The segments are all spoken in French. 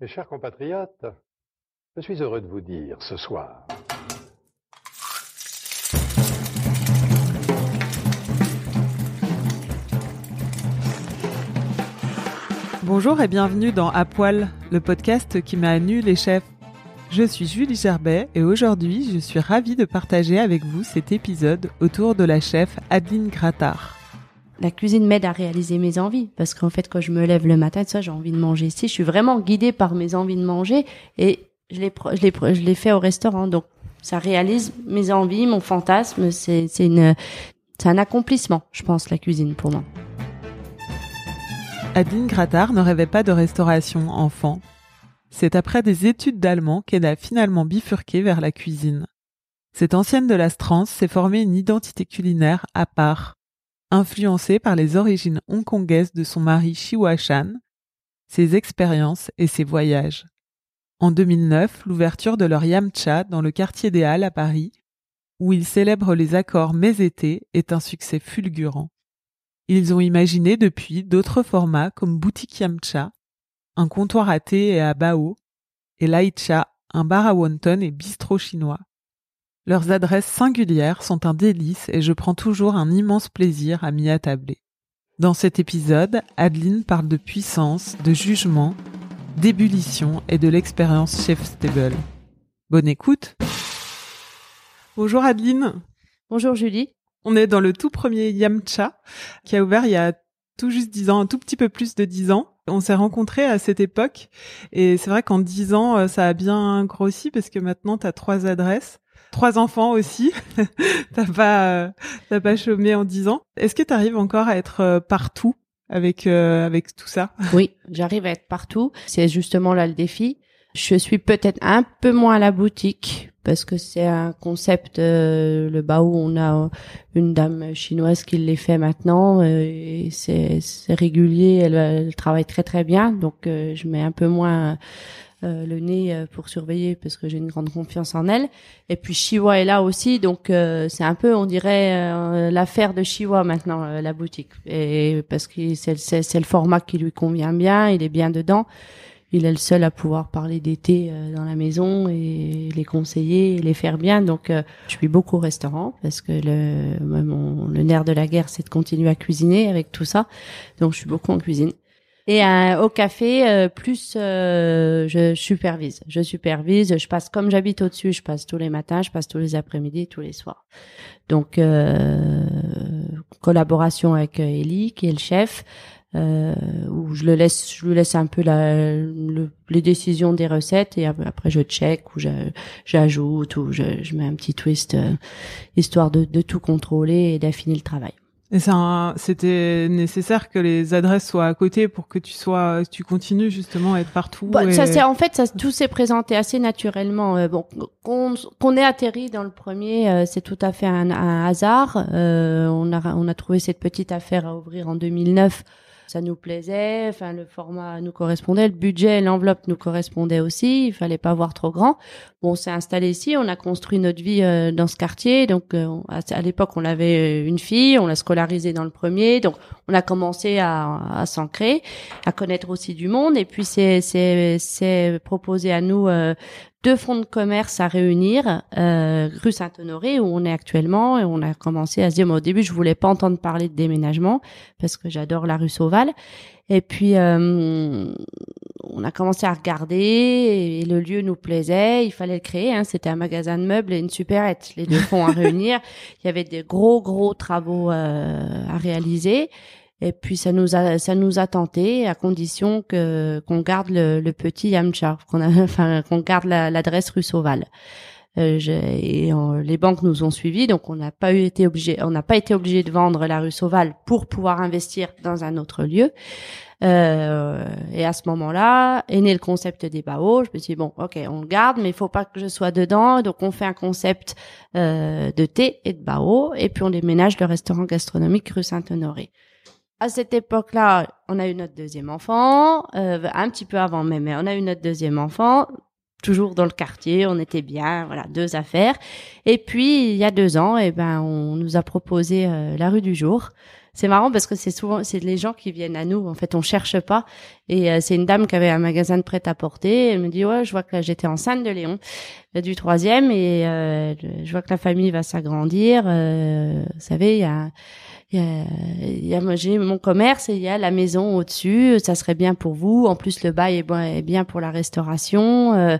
Mes chers compatriotes, je suis heureux de vous dire ce soir Bonjour et bienvenue dans À Poil, le podcast qui à nu les chefs. Je suis Julie Gerbet et aujourd'hui je suis ravie de partager avec vous cet épisode autour de la chef Adeline Grattard. La cuisine m'aide à réaliser mes envies parce qu'en fait quand je me lève le matin, ça j'ai envie de manger ici, je suis vraiment guidée par mes envies de manger et je les je les je les fais au restaurant donc ça réalise mes envies, mon fantasme, c'est c'est une c'est un accomplissement, je pense la cuisine pour moi. Adeline Grattard ne rêvait pas de restauration enfant. C'est après des études d'allemand qu'elle a finalement bifurqué vers la cuisine. Cette ancienne de la Strance s'est formée une identité culinaire à part, influencée par les origines hongkongaises de son mari Shiwa Shan, ses expériences et ses voyages. En 2009, l'ouverture de leur Yamcha dans le quartier des Halles à Paris, où ils célèbrent les accords mets-été, est un succès fulgurant. Ils ont imaginé depuis d'autres formats comme Boutique Yamcha, un comptoir à thé et à bao, et Laicha, un bar à wonton et bistrot chinois. Leurs adresses singulières sont un délice et je prends toujours un immense plaisir à m'y attabler. Dans cet épisode, Adeline parle de puissance, de jugement, d'ébullition et de l'expérience chef stable. Bonne écoute. Bonjour Adeline. Bonjour Julie. On est dans le tout premier Yamcha qui a ouvert il y a tout juste dix ans, un tout petit peu plus de dix ans. On s'est rencontrés à cette époque et c'est vrai qu'en dix ans, euh, ça a bien grossi parce que maintenant, tu as trois adresses, trois enfants aussi. t'as pas, euh, t'as pas chômé en dix ans. Est-ce que tu arrives encore à être euh, partout avec avec tout ça? Oui, j'arrive à être partout. C'est justement là le défi. Je suis peut-être un peu moins à la boutique parce que c'est un concept euh, le bao on a une dame chinoise qui les fait maintenant euh, et c'est c'est régulier elle, elle, travaille très très bien donc euh, je mets un peu moins le nez pour surveiller parce que j'ai une grande confiance en elle et puis Chiwa est là aussi donc c'est un peu on dirait l'affaire de Chiwa maintenant la boutique et parce que c'est le format qui lui convient bien il est bien dedans il est le seul à pouvoir parler d'été euh, dans la maison et les conseiller les faire bien. Donc, euh, je suis beaucoup au restaurant parce que le, mon, le nerf de la guerre, c'est de continuer à cuisiner avec tout ça. Donc, je suis beaucoup en cuisine. Et euh, au café, plus je supervise. Je supervise. Je passe comme j'habite au-dessus. Je passe tous les matins. Je passe tous les après-midi, tous les soirs. Donc, collaboration avec Ellie, qui est le chef euh, où je le laisse, je lui laisse un peu la, le, les décisions des recettes et après je check ou j'ajoute ou je, je, mets un petit twist euh, histoire de, de, tout contrôler et d'affiner le travail. Et c'était nécessaire que les adresses soient à côté pour que tu sois, tu continues justement à être partout. Bah, ça c'est en fait, ça, tout s'est présenté assez naturellement. Euh, bon, qu'on qu'on ait atterri dans le premier, euh, c'est tout à fait un, un hasard. Euh, on a on a trouvé cette petite affaire à ouvrir en 2009 ça nous plaisait, enfin le format nous correspondait, le budget, l'enveloppe nous correspondait aussi, il fallait pas voir trop grand. Bon, on s'est installé ici, on a construit notre vie euh, dans ce quartier, donc euh, à, l'époque on avait euh, une fille, on l'a scolarisée dans le premier, donc on a commencé à, à s'ancrer, à connaître aussi du monde, et puis c'est c'est proposé à nous deux fonds de commerce à réunir, euh, rue Saint-Honoré où on est actuellement, et on a commencé à se dire, mais au début je voulais pas entendre parler de déménagement parce que j'adore la rue Sauval, et puis euh, on a commencé à regarder et le lieu nous plaisait, il fallait le créer. Hein, C'était un magasin de meubles et une supérette, les deux fonds à réunir. Il y avait des gros gros travaux euh, à réaliser. Et puis ça nous a ça nous a tenté à condition que qu'on garde le, le petit Yamcha, qu'on a enfin qu'on garde l'adresse rue Sauval. Euh, et les banques nous ont suivis, donc on n'a pas eu été obligé, on n'a pas été obligé de vendre la rue Sauval pour pouvoir investir dans un autre lieu. Euh, et à ce moment-là est né le concept des baos. Je me suis dit, bon, ok, on le garde, mais il faut pas que je sois dedans. Donc on fait un concept euh, de thé et de bao, et puis on déménage le restaurant gastronomique rue Saint-Honoré. À cette époque-là, on a eu notre deuxième enfant, euh, un petit peu avant même, mais on a eu notre deuxième enfant toujours dans le quartier, on était bien, voilà, deux affaires. Et puis il y a deux ans, eh ben on nous a proposé euh, la rue du jour. C'est marrant parce que c'est souvent c'est les gens qui viennent à nous. En fait, on cherche pas. Et euh, c'est une dame qui avait un magasin de prêt-à-porter. Elle me dit ouais, je vois que là j'étais enceinte de Léon, euh, du troisième, et je vois que la famille va s'agrandir. vous savez, il y a y a, il y a j'ai mon commerce et il y a la maison au-dessus, ça serait bien pour vous. En plus, le bail est, bon, est bien pour la restauration. Euh,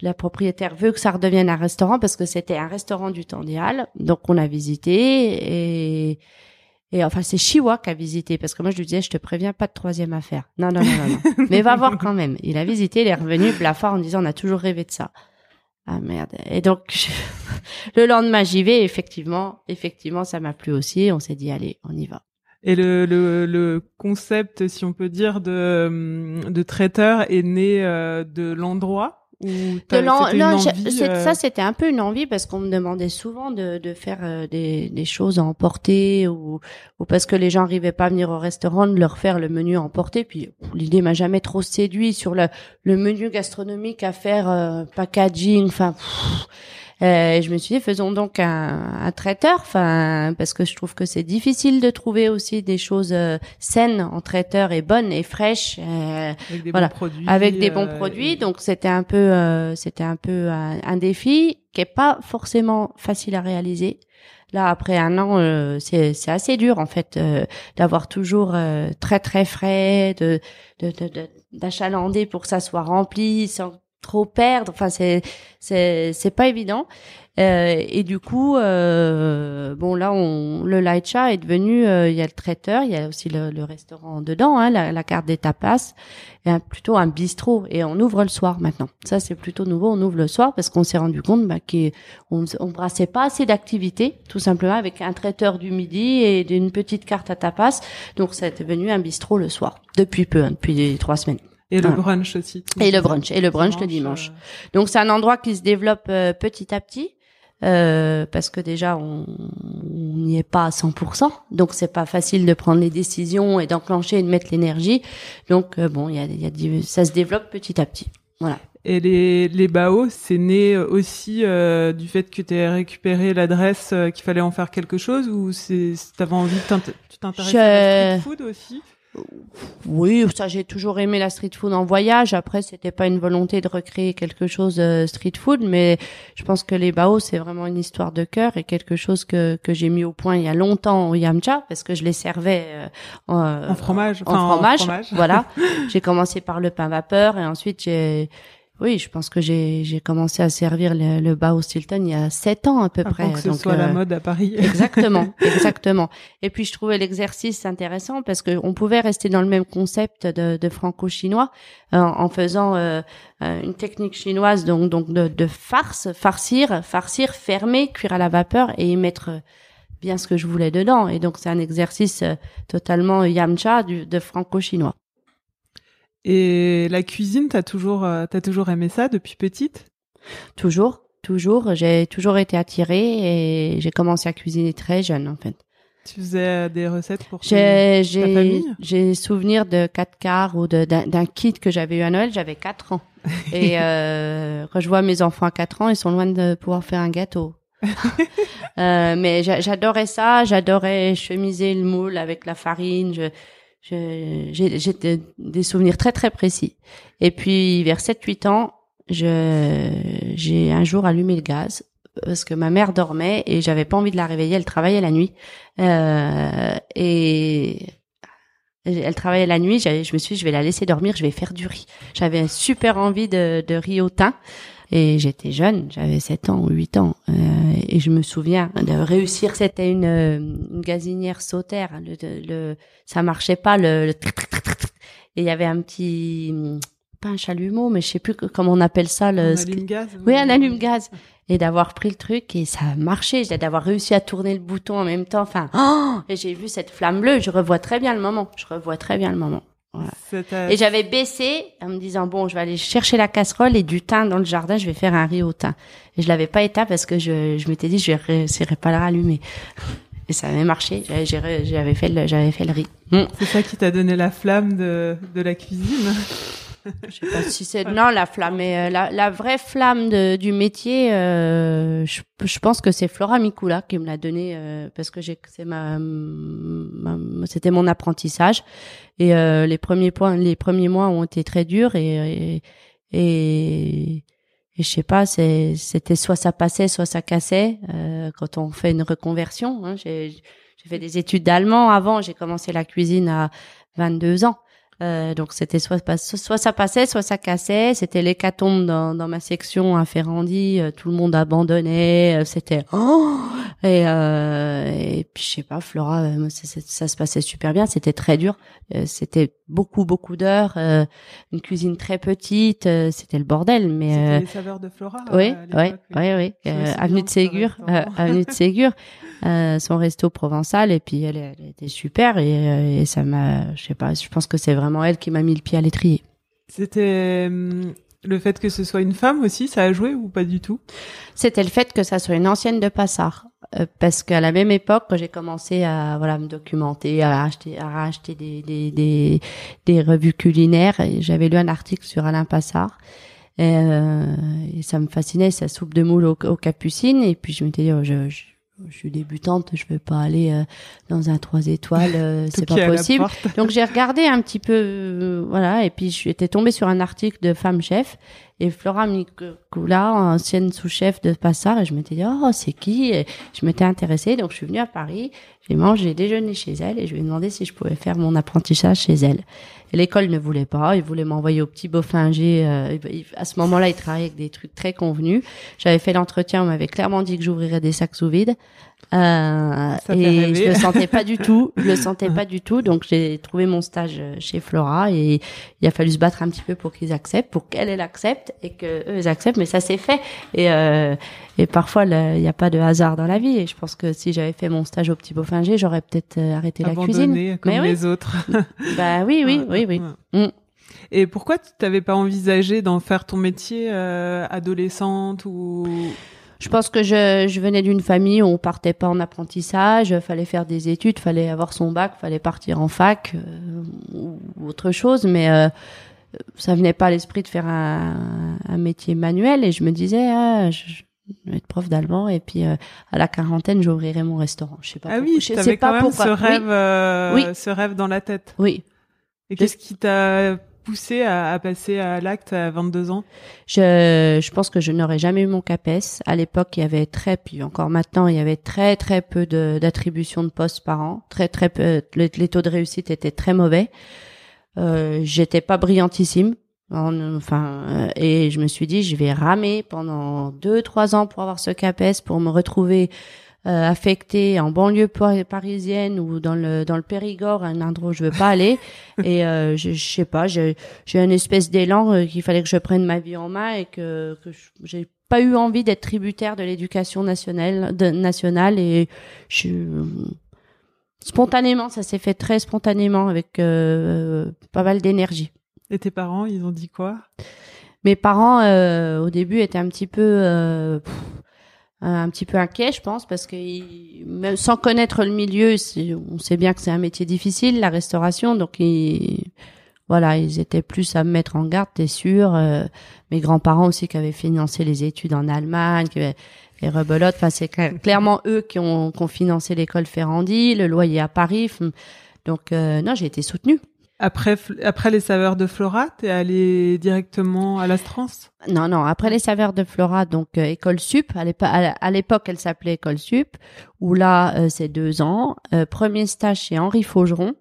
la propriétaire veut que ça redevienne un restaurant parce que c'était un restaurant du temps idéal. Donc on a visité et et enfin c'est Chiwa qui a visité parce que moi je lui disais je te préviens pas de troisième affaire. Non non non non, non. mais va voir quand même. Il a visité, il est revenu blafard en disant on a toujours rêvé de ça. Ah merde. Et donc le lendemain j'y vais. Effectivement, effectivement, ça m'a plu aussi. On s'est dit allez, on y va. Et le, le, le, concept, si on peut dire, de, de traiteur est né euh, de l'endroit non, ça c'était un peu une envie parce qu'on me demandait souvent de, de faire euh, des, des choses à emporter ou, ou parce que les gens arrivaient pas à venir au restaurant de leur faire le menu à emporter. Puis l'idée m'a jamais trop séduit sur le, le menu gastronomique à faire euh, packaging. Enfin, euh, je me suis dit, faisons donc un, un traiteur, enfin, parce que je trouve que c'est difficile de trouver aussi des choses euh, saines en traiteur et bonnes et fraîches, euh, avec des bons produits. Avec des bons produits. Donc c'était un peu, c'était un peu un, défi qui est pas forcément facile à réaliser. Là, après un an, c'est c'est assez dur en fait d'avoir toujours très très frais, de d'achalander de, pour que ça soit rempli sans trop perdre. Enfin, c'est c'est c'est pas évident. Euh, et du coup, euh, bon là, on, le light chat est devenu. Euh, il y a le traiteur, il y a aussi le, le restaurant dedans, hein, la, la, carte des tapas, et plutôt un bistrot. Et on ouvre le soir maintenant. Ça, c'est plutôt nouveau. On ouvre le soir parce qu'on s'est rendu compte bah, qu'on on brassait pas assez d'activités, tout simplement avec un traiteur du midi et d'une petite carte à tapas. Donc, ça est devenu un bistrot le soir depuis peu, hein, depuis trois semaines. Et le brunch aussi. Et le brunch. Et le brunch le dimanche. Euh. Donc c'est un endroit qui se développe euh, petit à petit. Euh, parce que déjà on n'y est pas à 100%, donc c'est pas facile de prendre les décisions et d'enclencher et de mettre l'énergie. Donc euh, bon, il y a, y a ça se développe petit à petit. Voilà. Et les, les BAO, c'est né aussi du fait que tu as récupéré l'adresse, qu'il fallait en faire quelque chose, ou c'est t'avais envie de t'intéresser à la street food aussi? Oui, ça j'ai toujours aimé la street food en voyage. Après, c'était pas une volonté de recréer quelque chose de street food, mais je pense que les bao c'est vraiment une histoire de cœur et quelque chose que que j'ai mis au point il y a longtemps au Yamcha parce que je les servais euh, en, fromage, en, fromage, en fromage. voilà. j'ai commencé par le pain vapeur et ensuite j'ai oui, je pense que j'ai j'ai commencé à servir le, le Bao Stilton il y a sept ans à peu près. que ce soit la euh, mode à Paris. exactement, exactement. Et puis je trouvais l'exercice intéressant parce que on pouvait rester dans le même concept de, de franco-chinois euh, en faisant euh, une technique chinoise donc donc de, de farce, farcir, farcir, fermer, cuire à la vapeur et y mettre bien ce que je voulais dedans. Et donc c'est un exercice totalement yamcha du, de franco-chinois. Et la cuisine, t'as toujours, euh, t'as toujours aimé ça depuis petite? Toujours, toujours. J'ai toujours été attirée et j'ai commencé à cuisiner très jeune en fait. Tu faisais des recettes pour ta famille? J'ai souvenir de 4 quarts ou d'un kit que j'avais eu à Noël. J'avais 4 ans. Et euh, quand je vois mes enfants à 4 ans, ils sont loin de pouvoir faire un gâteau. euh, mais j'adorais ça. J'adorais chemiser le moule avec la farine. Je, j'ai des souvenirs très très précis. Et puis vers 7-8 ans, j'ai un jour allumé le gaz parce que ma mère dormait et j'avais pas envie de la réveiller. Elle travaillait la nuit euh, et elle travaillait la nuit. Je me suis dit, je vais la laisser dormir, je vais faire du riz. J'avais super envie de, de riz au thym. Et j'étais jeune, j'avais 7 ans ou 8 ans. Euh, et je me souviens de réussir. C'était une, une gazinière sautaire. Le, le, ça marchait pas. Le, et il y avait un petit, pas un chalumeau, mais je sais plus comment on appelle ça. Le, un allume-gaz. Oui, un allume-gaz. Et d'avoir pris le truc et ça a marché. D'avoir réussi à tourner le bouton en même temps. Enfin, oh et j'ai vu cette flamme bleue. Je revois très bien le moment. Je revois très bien le moment. Et j'avais baissé en me disant bon, je vais aller chercher la casserole et du thym dans le jardin, je vais faire un riz au thym. Et je l'avais pas éteint parce que je, je m'étais dit je réussirais pas à le rallumer. Et ça avait marché. J'avais fait le, j'avais fait le riz. C'est ça qui t'a donné la flamme de, de la cuisine. Je sais pas si c'est non la flamme, mais euh, la, la vraie flamme de, du métier. Euh, je, je, pense que c'est Flora Mikula qui me l'a donné euh, parce que j'ai c'est ma, ma c'était mon apprentissage et euh, les premiers points, les premiers mois ont été très durs et, et, et et je sais pas, c'était soit ça passait, soit ça cassait euh, quand on fait une reconversion. Hein. J'ai fait des études d'allemand avant. J'ai commencé la cuisine à 22 ans. Euh, donc c'était soit, soit ça passait, soit ça cassait. C'était l'hécatombe dans, dans ma section à Ferrandi. Euh, tout le monde abandonnait. Euh, c'était oh et, euh, et puis je sais pas, Flora, ça, ça, se passait super bien. C'était très dur. c'était beaucoup beaucoup d'heures. une cuisine très petite. c'était le bordel. Mais c'était les saveurs de Flora. Oui, oui, oui, oui. avenue de Ségur, avenue de Ségur. Euh, son resto provençal et puis elle, elle était super et, euh, et ça m'a je sais pas je pense que c'est vraiment elle qui m'a mis le pied à l'étrier. C'était hum, le fait que ce soit une femme aussi ça a joué ou pas du tout? C'était le fait que ça soit une ancienne de Passard. Euh, parce qu'à la même époque quand j'ai commencé à voilà me documenter à acheter à racheter des des, des, des revues culinaires j'avais lu un article sur Alain Passard. Et, et, ça me fascinait sa soupe de moule aux, capucines et puis je m'étais dit oh, je je suis débutante, je vais pas aller euh, dans un trois étoiles, euh, c'est pas possible. Donc j'ai regardé un petit peu, euh, voilà, et puis je étais tombée sur un article de femme chef et Flora Mikula, ancienne sous-chef de Passard, et je m'étais dit oh c'est qui? Et Je m'étais intéressée, donc je suis venue à Paris, j'ai mangé, déjeuné chez elle et je lui ai demandé si je pouvais faire mon apprentissage chez elle. Et l'école ne voulait pas, il voulait m'envoyer au petit Beaufinger. Euh, à ce moment-là, il travaillait avec des trucs très convenus. J'avais fait l'entretien, on m'avait clairement dit que j'ouvrirais des sacs sous vide. Euh, et je le sentais pas du tout, je le sentais pas du tout. Donc j'ai trouvé mon stage chez Flora et il a fallu se battre un petit peu pour qu'ils acceptent, pour qu'elle elle accepte et que eux ils acceptent. Mais ça s'est fait. Et euh, et parfois il n'y a pas de hasard dans la vie. Et je pense que si j'avais fait mon stage au Petit Beaufinger, j'aurais peut-être euh, arrêté la cuisine. comme les autres. bah oui, oui, oui, oui. Mm. Et pourquoi tu t'avais pas envisagé d'en faire ton métier euh, adolescente ou je pense que je, je venais d'une famille où on partait pas en apprentissage, fallait faire des études, fallait avoir son bac, fallait partir en fac euh, ou autre chose, mais euh, ça venait pas à l'esprit de faire un, un, métier manuel et je me disais ah, je, vais être prof d'allemand et puis euh, à la quarantaine j'ouvrirai mon restaurant. Je sais pas. Ah oui, je sais pas même ce rêve, euh, ce rêve dans la tête. Oui. Et qu'est-ce qui t'a poussé à, passer à l'acte à 22 ans? Je, je pense que je n'aurais jamais eu mon CAPES. À l'époque, il y avait très, puis encore maintenant, il y avait très très peu d'attributions de, postes par an. Très très peu. Les, taux de réussite étaient très mauvais. Euh, J'étais pas brillantissime. Enfin, euh, et je me suis dit, je vais ramer pendant deux trois ans pour avoir ce CAPES, pour me retrouver affecté en banlieue parisienne ou dans le dans le Périgord, un endroit où je veux pas aller. et euh, je, je sais pas, j'ai une espèce d'élan euh, qu'il fallait que je prenne ma vie en main et que que j'ai pas eu envie d'être tributaire de l'éducation nationale de, nationale et je spontanément, ça s'est fait très spontanément avec euh, pas mal d'énergie. Et tes parents, ils ont dit quoi? Mes parents, euh, au début, étaient un petit peu, euh, un petit peu inquiets, je pense, parce que même sans connaître le milieu, on sait bien que c'est un métier difficile, la restauration, donc ils, voilà, ils étaient plus à me mettre en garde, t'es sûr. Euh, mes grands-parents aussi qui avaient financé les études en Allemagne, qui les rebelotes. Enfin, c'est clairement eux qui ont, qui ont financé l'école Ferrandi, le loyer à Paris. Donc, euh, non, j'ai été soutenue. Après, après les saveurs de Flora, t'es allée directement à l'Astrance Non, non. Après les saveurs de Flora, donc euh, école sup. À l'époque, elle s'appelait école sup. Où là, euh, c'est deux ans. premier stage chez Henri Faugeron,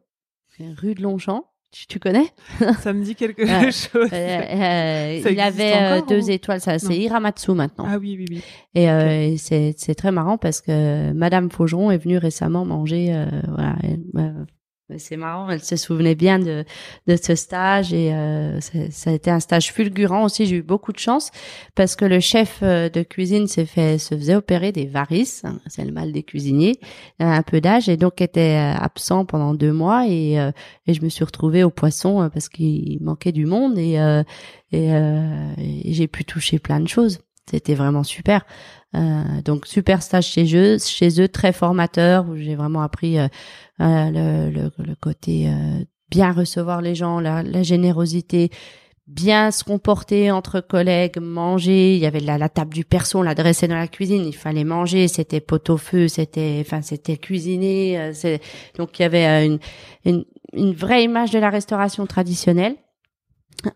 rue de Longchamp. Tu, connais? Ça me dit quelque chose. il avait deux étoiles. Ça, c'est Hiramatsu maintenant. Ah oui, oui, oui. Et c'est c'est très marrant parce que Madame Faugeron est venue récemment manger. voilà c'est marrant, elle se souvenait bien de, de ce stage et euh, ça a été un stage fulgurant aussi. J'ai eu beaucoup de chance parce que le chef euh, de cuisine s'est fait se faisait opérer des varices, hein, c'est le mal des cuisiniers, un peu d'âge et donc était euh, absent pendant deux mois et, euh, et je me suis retrouvée au poisson parce qu'il manquait du monde et, et, et j'ai pu toucher plein de choses. C'était vraiment super. Euh, donc super stage chez eux, chez eux très formateur où j'ai vraiment appris euh, euh, le, le, côté bien recevoir les gens, la, la, générosité, bien se comporter entre collègues, manger. Il y avait la, la table du perso, on la dressait dans la cuisine. Il fallait manger, c'était pot au feu, c'était, enfin c'était cuisiner. donc il y avait une, une, une vraie image de la restauration traditionnelle.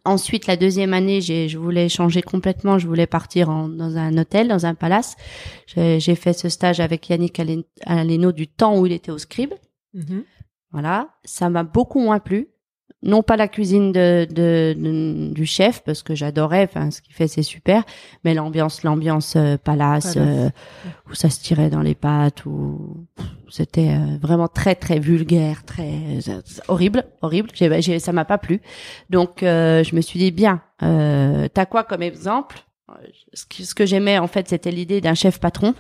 Ensuite, la deuxième année, je voulais changer complètement. Je voulais partir dans un hôtel, dans un palace. J'ai fait ce stage avec Yannick Aleno du temps où il était au scribe. Mhm. Voilà, ça m'a beaucoup moins plu. Non pas la cuisine de, de, du chef parce que j'adorais enfin ce qu'il fait c'est super mais l'ambiance l'ambiance euh, palace, euh, où ça se tirait dans les pattes où c'était euh, vraiment très très vulgaire très horrible horrible. J'ai, ça m'a pas plu. Donc je me suis dit bien t'as quoi comme exemple? Ce que j'aimais en fait c'était l'idée d'un chef patron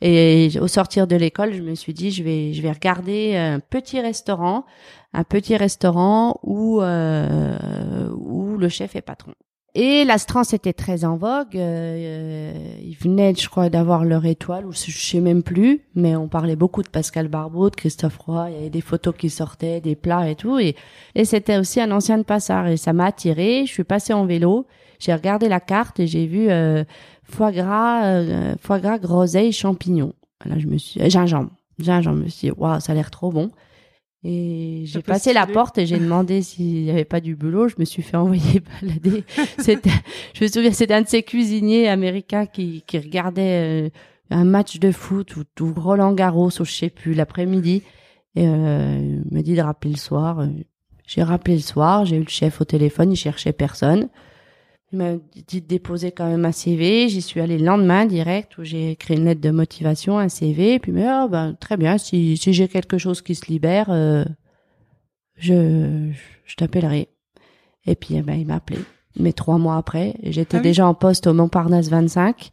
et au sortir de l'école je me suis dit je vais je vais regarder un petit restaurant un petit restaurant où euh, où le chef est patron et l'Astrance était très en vogue. Euh, ils venaient, je crois, d'avoir leur étoile, ou je sais même plus. Mais on parlait beaucoup de Pascal Barbeau, de Christophe Roy. Il y avait des photos qui sortaient, des plats et tout. Et, et c'était aussi un ancien de Passard. Et ça m'a attiré. Je suis passée en vélo. J'ai regardé la carte et j'ai vu euh, foie gras, euh, foie gras, groseille, champignons. Là, je me suis euh, gingembre, gingembre. Je me suis dit, waouh, ça a l'air trop bon. Et j'ai passé la porte et j'ai demandé s'il n'y avait pas du boulot. Je me suis fait envoyer balader. c'était, je me souviens, c'était un de ces cuisiniers américains qui, qui regardait un match de foot ou, ou Roland Garros ou je sais plus l'après-midi. Et euh, il m'a dit de rappeler le soir. J'ai rappelé le soir. J'ai eu le chef au téléphone. Il cherchait personne. Il m'a dit de déposer quand même un CV. J'y suis allée le lendemain direct où j'ai écrit une lettre de motivation, un CV. Et puis, mais oh, ben, très bien, si, si j'ai quelque chose qui se libère, euh, je, je t'appellerai. Et puis, eh ben, il m'a appelé. Mais trois mois après, j'étais ah déjà en poste au Montparnasse 25,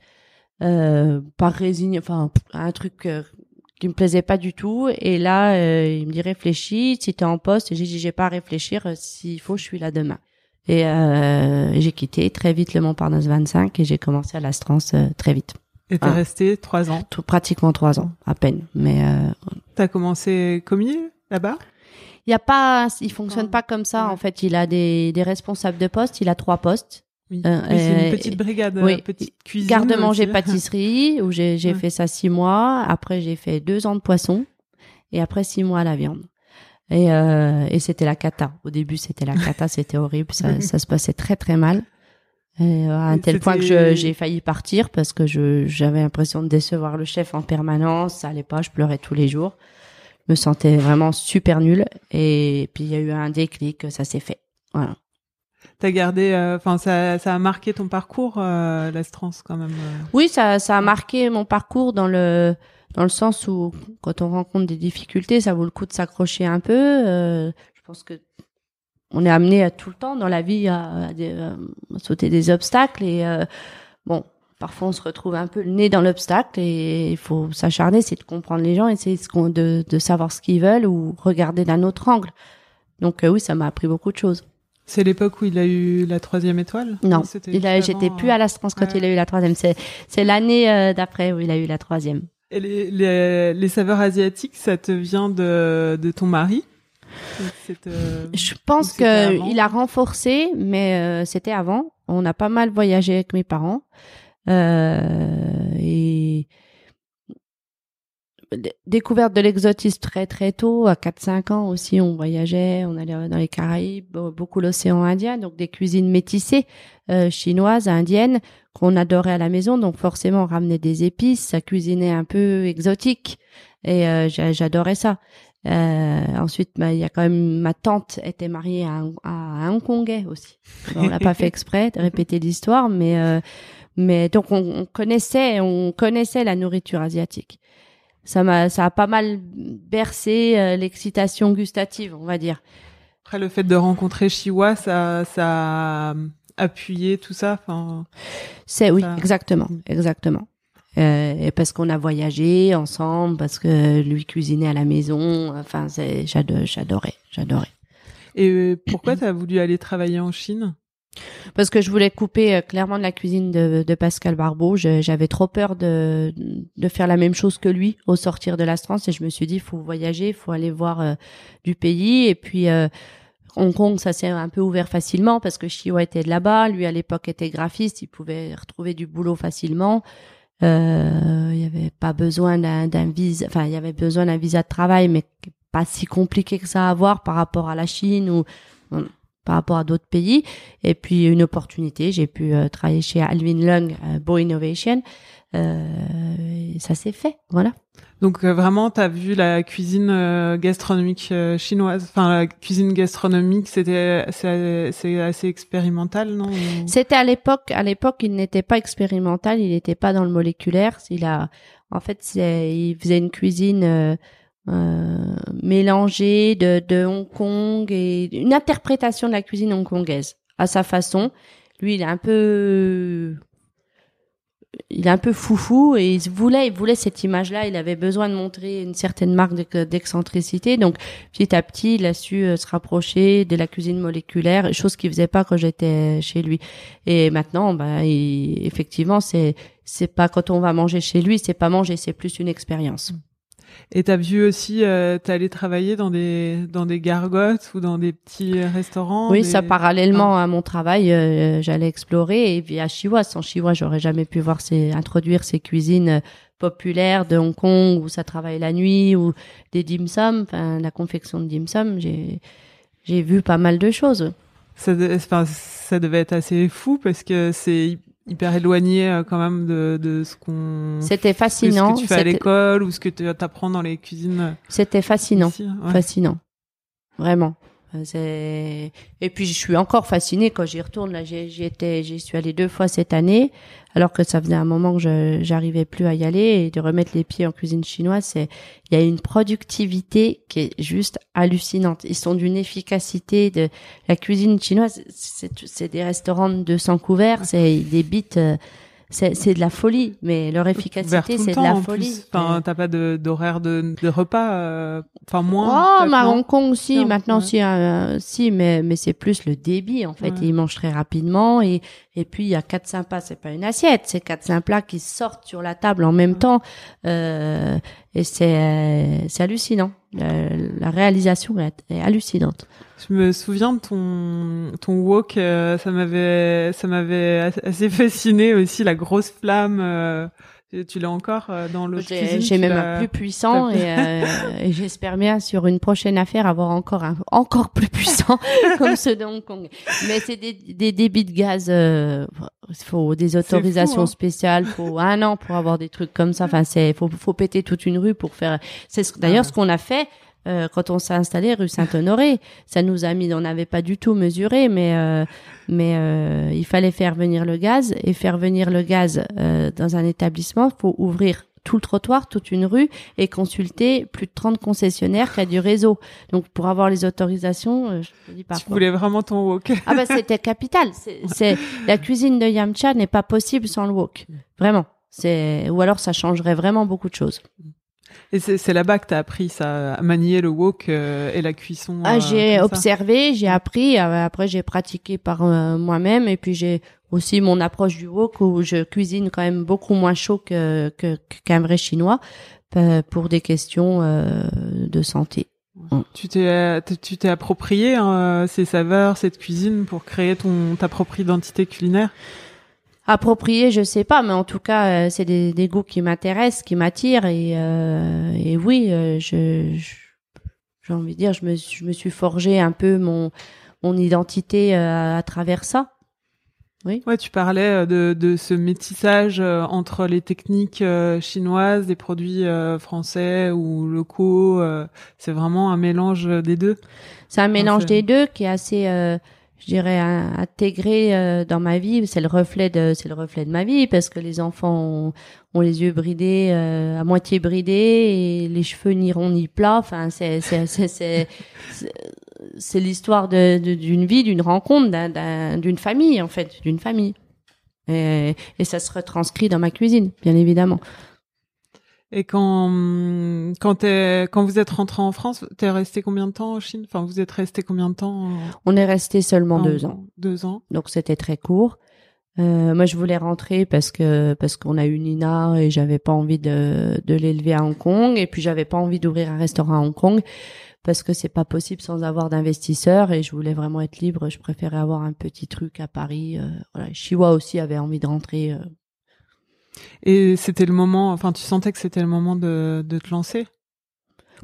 euh, par résigne, enfin, un truc euh, qui me plaisait pas du tout. Et là, euh, il me dit réfléchis, si t'es en poste. J'ai dit j'ai pas à réfléchir. S'il faut, je suis là demain. Et euh, j'ai quitté très vite le Montparnasse 25 et j'ai commencé à l'Astrance euh, très vite. Et t'es resté trois ans? Tout, Pratiquement trois ans, à peine. Mais euh, t'as commencé commis là-bas? Il y a pas, il fonctionne pas comme ça. En fait, il a des, des responsables de poste. Il a trois postes. Oui, euh, c'est une petite brigade, oui. petite cuisine. Garde-manger pâtisserie où j'ai j'ai fait ça six mois. Après, j'ai fait deux ans de poisson et après six mois à la viande. Et, euh, et c'était la cata. Au début, c'était la cata, c'était horrible. Ça, ça, se passait très très mal. Et à un tel point que j'ai failli partir parce que j'avais l'impression de décevoir le chef en permanence. Ça allait pas, je pleurais tous les jours. Je me sentais vraiment super nulle. Et puis il y a eu un déclic, ça s'est fait. Voilà. T'as gardé, euh, enfin ça, ça a marqué ton parcours, euh, l'Astrance quand même. Euh? Oui, ça, ça a marqué mon parcours dans le dans le sens où quand on rencontre des difficultés, ça vaut le coup de s'accrocher un peu. Euh, je pense que on est amené à tout le temps dans la vie à, sauter des obstacles et euh, bon, parfois on se retrouve un peu le nez dans l'obstacle et il faut s'acharner, c'est de comprendre les gens, essayer de, de savoir ce qu'ils veulent ou regarder d'un autre angle. Donc euh, oui, ça m'a appris beaucoup de choses. C'est l'époque où il a eu la troisième étoile? Non, il a, j'étais plus à l'Astrance quand il a eu la troisième. C'est, c'est l'année d'après où il a eu la troisième. Et les, les, les, saveurs asiatiques, ça te vient de, de ton mari euh, Je pense que il a renforcé, mais euh, c'était avant. On a pas mal voyagé avec mes parents. Euh, et découverte de l'exotisme très très tôt, à 4-5 ans aussi, on voyageait, on allait dans les Caraïbes, beaucoup l'océan Indien, donc des cuisines métissées, chinoises, indiennes, qu'on adorait à la maison, donc forcément on ramenait des épices, ça cuisinait un peu exotique, et euh, j'adorais ça. Euh, ensuite, bah, il y a quand même ma tante était mariée à un, à un Hongkongais aussi. on l'a pas fait exprès de répéter l'histoire, mais mais donc on, on, connaissait on connaissait la nourriture asiatique. ça m'a, ça a pas mal bercé euh, l'excitation gustative, on va dire. Après, le fait de rencontrer Chiwa, ça, ça a appuyé tout ça. Enfin, C'est oui, exactement, exactement. Euh, parce qu'on a voyagé ensemble, parce que lui cuisinait à la maison. Enfin, c'est, j'ado- j'adorais, j'adorais. Et pourquoi tu as voulu aller travailler en Chine? Parce que je voulais couper euh, clairement de la cuisine de, de Pascal Barbeau. Je- J'avais trop peur de, de faire la même chose que lui au sortir de la France et je me suis dit, il faut voyager, il faut aller voir euh, du pays. Et puis Hong Kong, ça s'est un peu ouvert facilement parce que Chiwa était là-bas. Lui, à l'époque, était graphiste. Il pouvait retrouver du boulot facilement. Euh, il y avait pas besoin d'un visa, enfin, il y avait besoin d'un visa de travail, mais pas si compliqué que ça à avoir par rapport à la Chine ou par rapport à d'autres pays. Et puis une opportunité, j'ai pu euh, travailler chez Alvin Lung, euh, Bo Innovation. Euh, ça s'est fait, voilà. Donc euh, vraiment, tu as vu la cuisine euh, gastronomique chinoise, enfin la cuisine gastronomique, c'était c'est c'est assez expérimental, non C'était à l'époque, à l'époque, il n'était pas expérimental, il n'était pas dans le moléculaire. Il a, en fait, il faisait une cuisine euh, euh, mélangée de, de Hong Kong et une interprétation de la cuisine hongkongaise à sa façon. Lui, il est un peu, il est un peu foufou et il voulait, il voulait cette image-là. Il avait besoin de montrer une certaine marque d'ex- d'excentricité. Donc, petit à petit, il a su euh, se rapprocher de la cuisine moléculaire, chose qu'il faisait pas quand j'étais chez lui. Et maintenant, bah, il- effectivement, c'est c'est pas quand on va manger chez lui, c'est pas manger, c'est plus une expérience. Et t'as vu aussi, euh, t'es allé travailler dans des dans des gargotes ou dans des petits restaurants. Oui, des- ça parallèlement à mon travail, euh, j'allais explorer et puis à Chihuahua, sans Chihuahua, j'aurais jamais pu voir ces introduire ces cuisines euh, populaires de Hong Kong où ça travaille la nuit ou des dim sum, enfin la confection de dim sum, j'ai j'ai vu pas mal de choses. Ça, de- enfin, ça devait être assez fou parce que c'est hyper éloigné euh, quand même de, de ce qu'on C'était ce fascinant, que tu fais à l'école ou ce que tu apprends dans les cuisines c'était fascinant. ici, ouais. fascinant vraiment et puis je suis encore fascinée. Quand j'y retourne là j'y étais j'y suis allée deux fois cette année alors que ça faisait un moment que j'arrivais plus à y aller. Et de remettre les pieds en cuisine chinoise c'est il y a une productivité qui est juste hallucinante. Ils sont d'une efficacité de la cuisine chinoise c'est des restaurants de 200 couverts c'est des bits euh, c'est c'est de la folie mais leur efficacité le c'est de la en folie plus. Enfin, t'as pas de- d'horaire de, de repas, euh, enfin moins. Oh, mais à Hong Kong aussi, Non, maintenant ouais. euh, si, mais mais c'est plus le débit en fait. Ouais. Ils mangent très rapidement et et puis il y a quatre cinq plats, c'est pas une assiette, c'est quatre cinq plats qui sortent sur la table en même temps euh, et c'est euh, c'est hallucinant. La, réalisation est, hallucinante. Je me souviens de ton ton wok, euh, ça m'avait ça m'avait as- assez fasciné aussi la grosse flamme. euh, tu l'as encore euh, dans l'autre J'ai cuisine. j'ai même un plus puissant et, euh, et j'espère bien sur une prochaine affaire avoir encore un encore plus puissant comme ceux de Hong Kong. Mais c'est des, des débits de gaz, euh, faut des autorisations hein. spéciales, faut un an pour avoir des trucs comme ça. Enfin, c'est faut faut péter toute une rue pour faire. C'est ce- d'ailleurs Ah. ce qu'on a fait. Euh, quand on s'est installé rue Saint-Honoré, ça nous a mis, on n'avait pas du tout mesuré, mais euh, mais euh, il fallait faire venir le gaz et faire venir le gaz euh, dans un établissement, faut ouvrir tout le trottoir, toute une rue et consulter plus de 30 concessionnaires qui a du réseau. Donc pour avoir les autorisations, euh, je te dis Tu parfois. voulais vraiment ton wok. Ah bah c'était capital. C'est, c'est la cuisine de Yamcha n'est pas possible sans le wok. Vraiment. C'est ou alors ça changerait vraiment beaucoup de choses. Et c'est là-bas que t'as appris ça, à manier le wok euh, et la cuisson. Ah, euh, j'ai observé, j'ai appris, euh, après j'ai pratiqué par euh, moi-même et puis j'ai aussi mon approche du wok où je cuisine quand même beaucoup moins chaud que que- qu'un vrai chinois pour des questions de santé. Tu t'es tu t'es approprié hein, ces saveurs, cette cuisine pour créer ton ta propre identité culinaire? Approprié, je sais pas, mais en tout cas, euh, c'est des, des goûts qui m'intéressent, qui m'attirent et, euh, et oui, euh, je, j'ai envie de dire, je me, suis- je me suis forgé un peu mon mon identité à travers ça. Ouais, tu parlais de, de ce métissage entre les techniques chinoises, des produits français ou locaux. c'est vraiment un mélange des deux. C'est un mélange des deux qui est assez. Je dirais intégré euh, dans ma vie. C'est le reflet de c'est le reflet de ma vie parce que les enfants ont, les yeux bridés euh, à moitié bridés et les cheveux ni ronds ni plats. Enfin c'est c'est c'est c'est l'histoire de d'une vie d'une rencontre d'une famille en fait d'une famille. Et, et ça se retranscrit dans ma cuisine bien évidemment et quand quand quand vous êtes rentré en France, t'es resté combien de temps en Chine? Enfin, vous êtes resté combien de temps On est resté seulement deux ans. Deux ans. Donc c'était très court. Euh, moi, je voulais rentrer parce que parce qu'on a eu Nina et j'avais pas envie de de l'élever à Hong Kong et puis j'avais pas envie d'ouvrir un restaurant à Hong Kong parce que c'est pas possible sans avoir d'investisseurs et je voulais vraiment être libre. Je préférais avoir un petit truc à Paris. Euh, voilà, Chihuahua aussi avait envie de rentrer. Euh, et c'était le moment, enfin, tu sentais que c'était le moment de, de te lancer?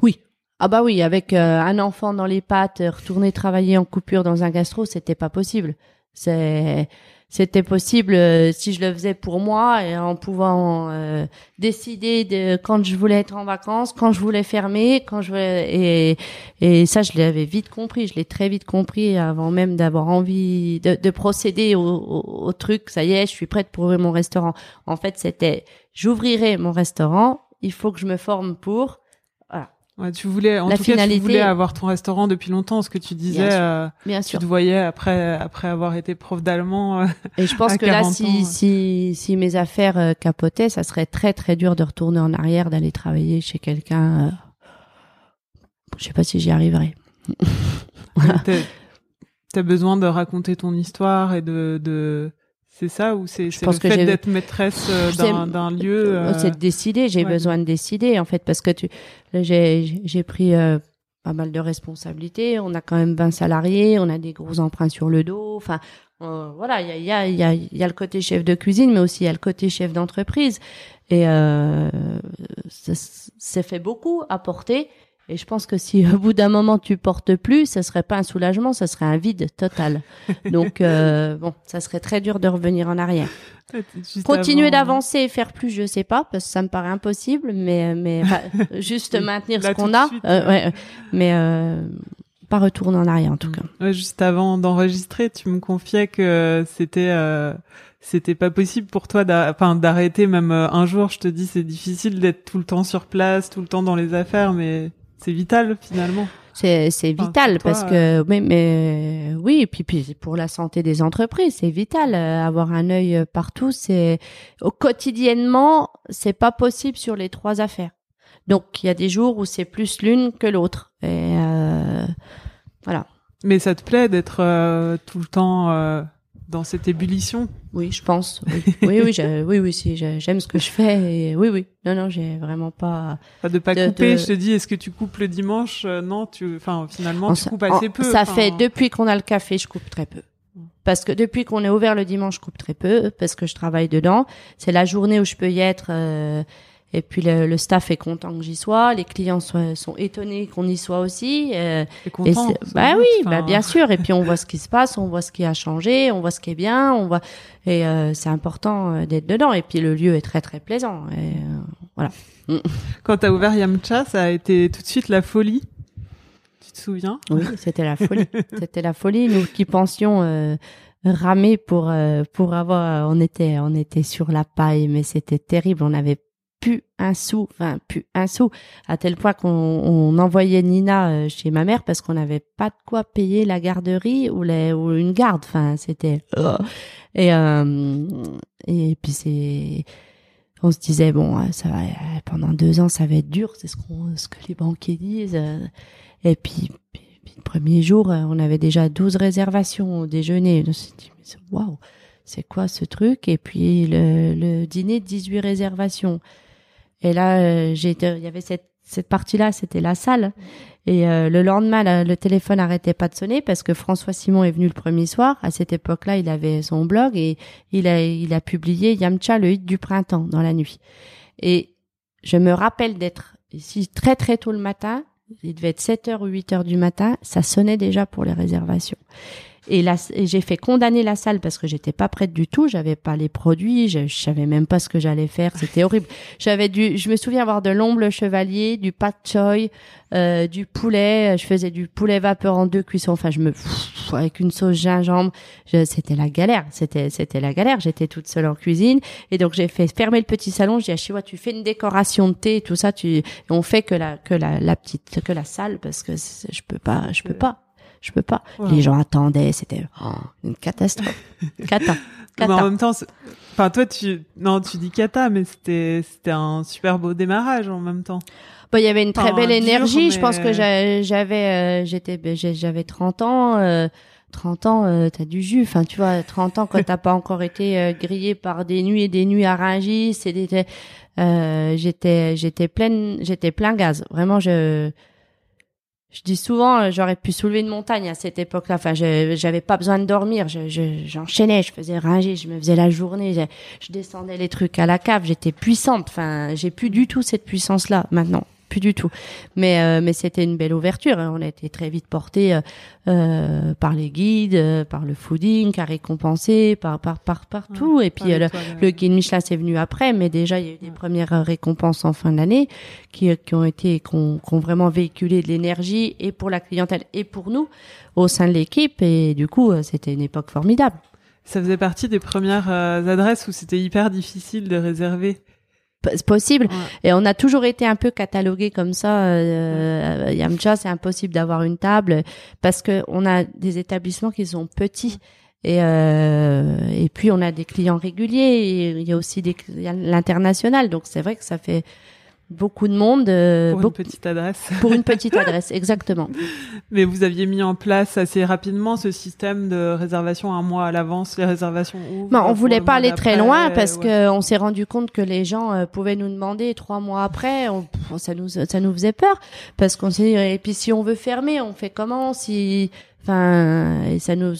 Oui. Ah bah oui, avec euh, un enfant dans les pattes, retourner travailler en coupure dans un gastro, c'était pas possible. C'est c'était possible euh, si je le faisais pour moi et en pouvant euh, décider de quand je voulais être en vacances, quand je voulais fermer, quand je voulais et et ça je l'avais vite compris, je l'ai très vite compris avant même d'avoir envie de, de procéder au, au, truc. Ça y est, je suis prête pour ouvrir mon restaurant. En fait, c'était j'ouvrirai mon restaurant, il faut que je me forme pour Ouais, tu voulais, en tout cas, tu voulais avoir ton restaurant depuis longtemps. Ce que tu disais, bien euh, sûr. tu te voyais après, après avoir été prof d'allemand. Euh, et je pense que là, si, si, si mes affaires euh, capotaient, ça serait très très dur de retourner en arrière, d'aller travailler chez quelqu'un. Je sais pas si j'y arriverai. T'as besoin de raconter ton histoire et de, de c'est ça ou c'est le fait d'être maîtresse euh, d'un lieu euh, C'est de décider. J'ai besoin de décider en fait parce que tu j'ai j'ai pris euh, pas mal de responsabilités. On a quand même 20 salariés, on a des gros emprunts sur le dos. Enfin voilà, il y a il y a il y a le côté chef de cuisine, mais aussi il y a le côté chef d'entreprise. Et euh, ça, fait beaucoup à porter. Et je pense que si au bout d'un moment tu portes plus, ça serait pas un soulagement, ça serait un vide total. Donc euh, bon, ça serait très dur de revenir en arrière. Continuer d'avancer et faire plus, je sais pas, parce que ça me paraît impossible, mais mais juste maintenir ce qu'on a. Euh, ouais, mais euh, pas retourner en arrière en tout cas. Ouais, juste avant d'enregistrer, tu me confiais que c'était euh, c'était pas possible pour toi d'arrêter même euh, un jour. Je te dis c'est difficile d'être tout le temps sur place, tout le temps dans les affaires, mais c'est vital finalement. C'est c'est vital parce que mais, mais oui et puis puis pour la santé des entreprises c'est vital euh, avoir un œil euh, partout. C'est au quotidiennement c'est pas possible sur les trois affaires. Donc il y a des jours où c'est plus l'une que l'autre. Et euh, voilà. Mais ça te plaît d'être euh, tout le temps dans cette ébullition. Oui, je pense. Oui, oui, oui, oui, oui, si j'aime ce que je fais. Et oui, oui. Non, non, j'ai vraiment pas. Pas de pas couper. Je te dis, est-ce que tu coupes le dimanche euh, Non, tu. Enfin, finalement, tu coupes assez peu. Ça fait depuis qu'on a le café, je coupe très peu. Parce que depuis qu'on est ouvert le dimanche, je coupe très peu parce que je travaille dedans. C'est la journée où je peux y être. Euh, et puis le, le, staff est content que j'y sois, les clients sont, sont étonnés qu'on y soit aussi. Euh, et bah oui, bah bien sûr. Et puis on voit ce qui se passe, on voit ce qui a changé, on voit ce qui est bien, on voit. Et euh, c'est important euh, d'être dedans. Et puis le lieu est très très plaisant. Et, euh, voilà. Quand t'as ouvert Yamcha, ça a été tout de suite la folie. Tu te souviens? Oui, c'était la folie. c'était la folie. Nous qui pensions. Euh, ramer pour pour avoir on était on était sur la paille mais c'était terrible on avait plus un sou, enfin plus un sou, à tel point qu'on envoyait Nina euh, chez ma mère parce qu'on n'avait pas de quoi payer la garderie ou, les, ou une garde. Enfin, c'était et euh, et puis c'est, on se disait bon, euh, ça va pendant deux ans, ça va être dur, c'est ce ce que les banquiers disent. Et puis, le premier jour, on avait déjà 12 réservations au déjeuner. On s'est dit waouh c'est quoi ce truc? Et puis le, le dîner, 18 réservations. Et là, euh, j'ai, il y avait cette, cette partie-là, c'était la salle. Et euh, le lendemain, le téléphone arrêtait pas de sonner parce que François Simon est venu le premier soir. À cette époque-là, il avait son blog et il a, il a publié Yamcha, le hit du printemps, dans la nuit. Et je me rappelle d'être ici très très tôt le matin. Il devait être 7 heures ou 8 heures du matin. Ça sonnait déjà pour les réservations. Et, là, j'ai fait condamner la salle parce que j'étais pas prête du tout. J'avais pas les produits, je, je savais même pas ce que j'allais faire. C'était horrible. J'avais du, je me souviens avoir de l'omble chevalier, du pat choy, euh, du poulet. Je faisais du poulet vapeur en deux cuissons. Enfin, je me avec une sauce gingembre. C'était la galère. C'était c'était la galère. J'étais toute seule en cuisine et donc j'ai fait fermer le petit salon. J'ai dit à Chiwa, tu fais une décoration de thé, tout ça. Tu on fait que la que la, la petite que la salle parce que je peux pas, je peux pas je peux pas. Les gens attendaient, c'était oh, une catastrophe. Cata. Mais en même temps, enfin toi tu non tu dis cata, mais c'était c'était un super beau démarrage en même temps. Bah, il y avait une très belle énergie. Je pense que j'avais euh, j'étais ben, j'avais 30 ans. Euh, 30 ans, euh, t'as du jus. Enfin, tu vois, 30 ans quand t'as pas encore été euh, grillé par des nuits et des nuits à Rungis, c'était, euh, j'étais, j'étais pleine, j'étais plein gaz. Vraiment, je, je dis souvent, euh, j'aurais pu soulever une montagne à cette époque-là. Enfin, j'avais pas besoin de dormir. J'enchaînais, je, je, faisais ringer, je me faisais la journée, je, je descendais les trucs à la cave. J'étais puissante. Enfin, j'ai plus du tout cette puissance-là maintenant plus du tout. Mais euh, mais c'était une belle ouverture. Hein. On a été très vite porté euh, euh par les guides, euh, par le fooding, à récompenser, par par par partout. et puis le, le, guide Michelin c'est venu après, mais déjà il y a eu des premières récompenses en fin d'année qui qui ont été qui ont, qui ont vraiment véhiculé de l'énergie et pour la clientèle et pour nous au sein de l'équipe. Et du coup c'était une époque formidable. Ça faisait partie des premières adresses où c'était hyper difficile de réserver possible. Et on a toujours été un peu catalogué comme ça. Euh, Yamcha, c'est impossible d'avoir une table parce que on a des établissements qui sont petits. Et, euh, et puis on a des clients réguliers. Et il y a aussi des l'international. Donc c'est vrai que ça fait beaucoup de monde. Euh, pour une petite adresse. Pour une petite adresse, exactement. Mais vous aviez mis en place assez rapidement ce système de réservation un mois à l'avance, les réservations où On voulait pas aller très loin parce que on s'est rendu compte que les gens euh, pouvaient nous demander trois mois après. On, ça nous ça nous faisait peur parce qu'on s'est dit et puis si on veut fermer, on fait comment Si enfin et ça nous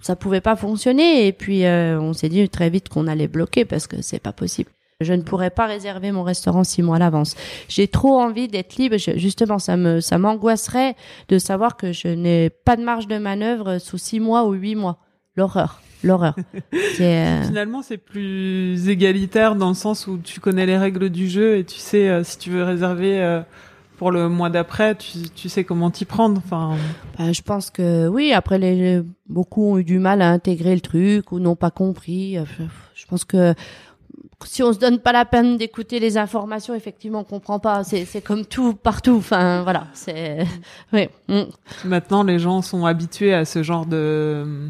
ça pouvait pas fonctionner et puis euh, on s'est dit très vite qu'on allait bloquer parce que c'est pas possible. Je ne pourrais pas réserver mon restaurant six mois à l'avance. J'ai trop envie d'être libre. justement, ça me, ça m'angoisserait de savoir que je n'ai pas de marge de manœuvre sous six mois ou huit mois. L'horreur. L'horreur. Euh, Finalement, c'est plus égalitaire dans le sens où tu connais les règles du jeu et tu sais euh, si tu veux réserver euh, pour le mois d'après, tu, tu, sais comment t'y prendre. Enfin, bah, je pense que oui. Après, les, beaucoup ont eu du mal à intégrer le truc ou n'ont pas compris. Je pense que si on se donne pas la peine d'écouter les informations, effectivement, on comprend pas. C'est, comme tout partout. Enfin, voilà. C'est, oui. Mm. Maintenant, les gens sont habitués à ce genre de.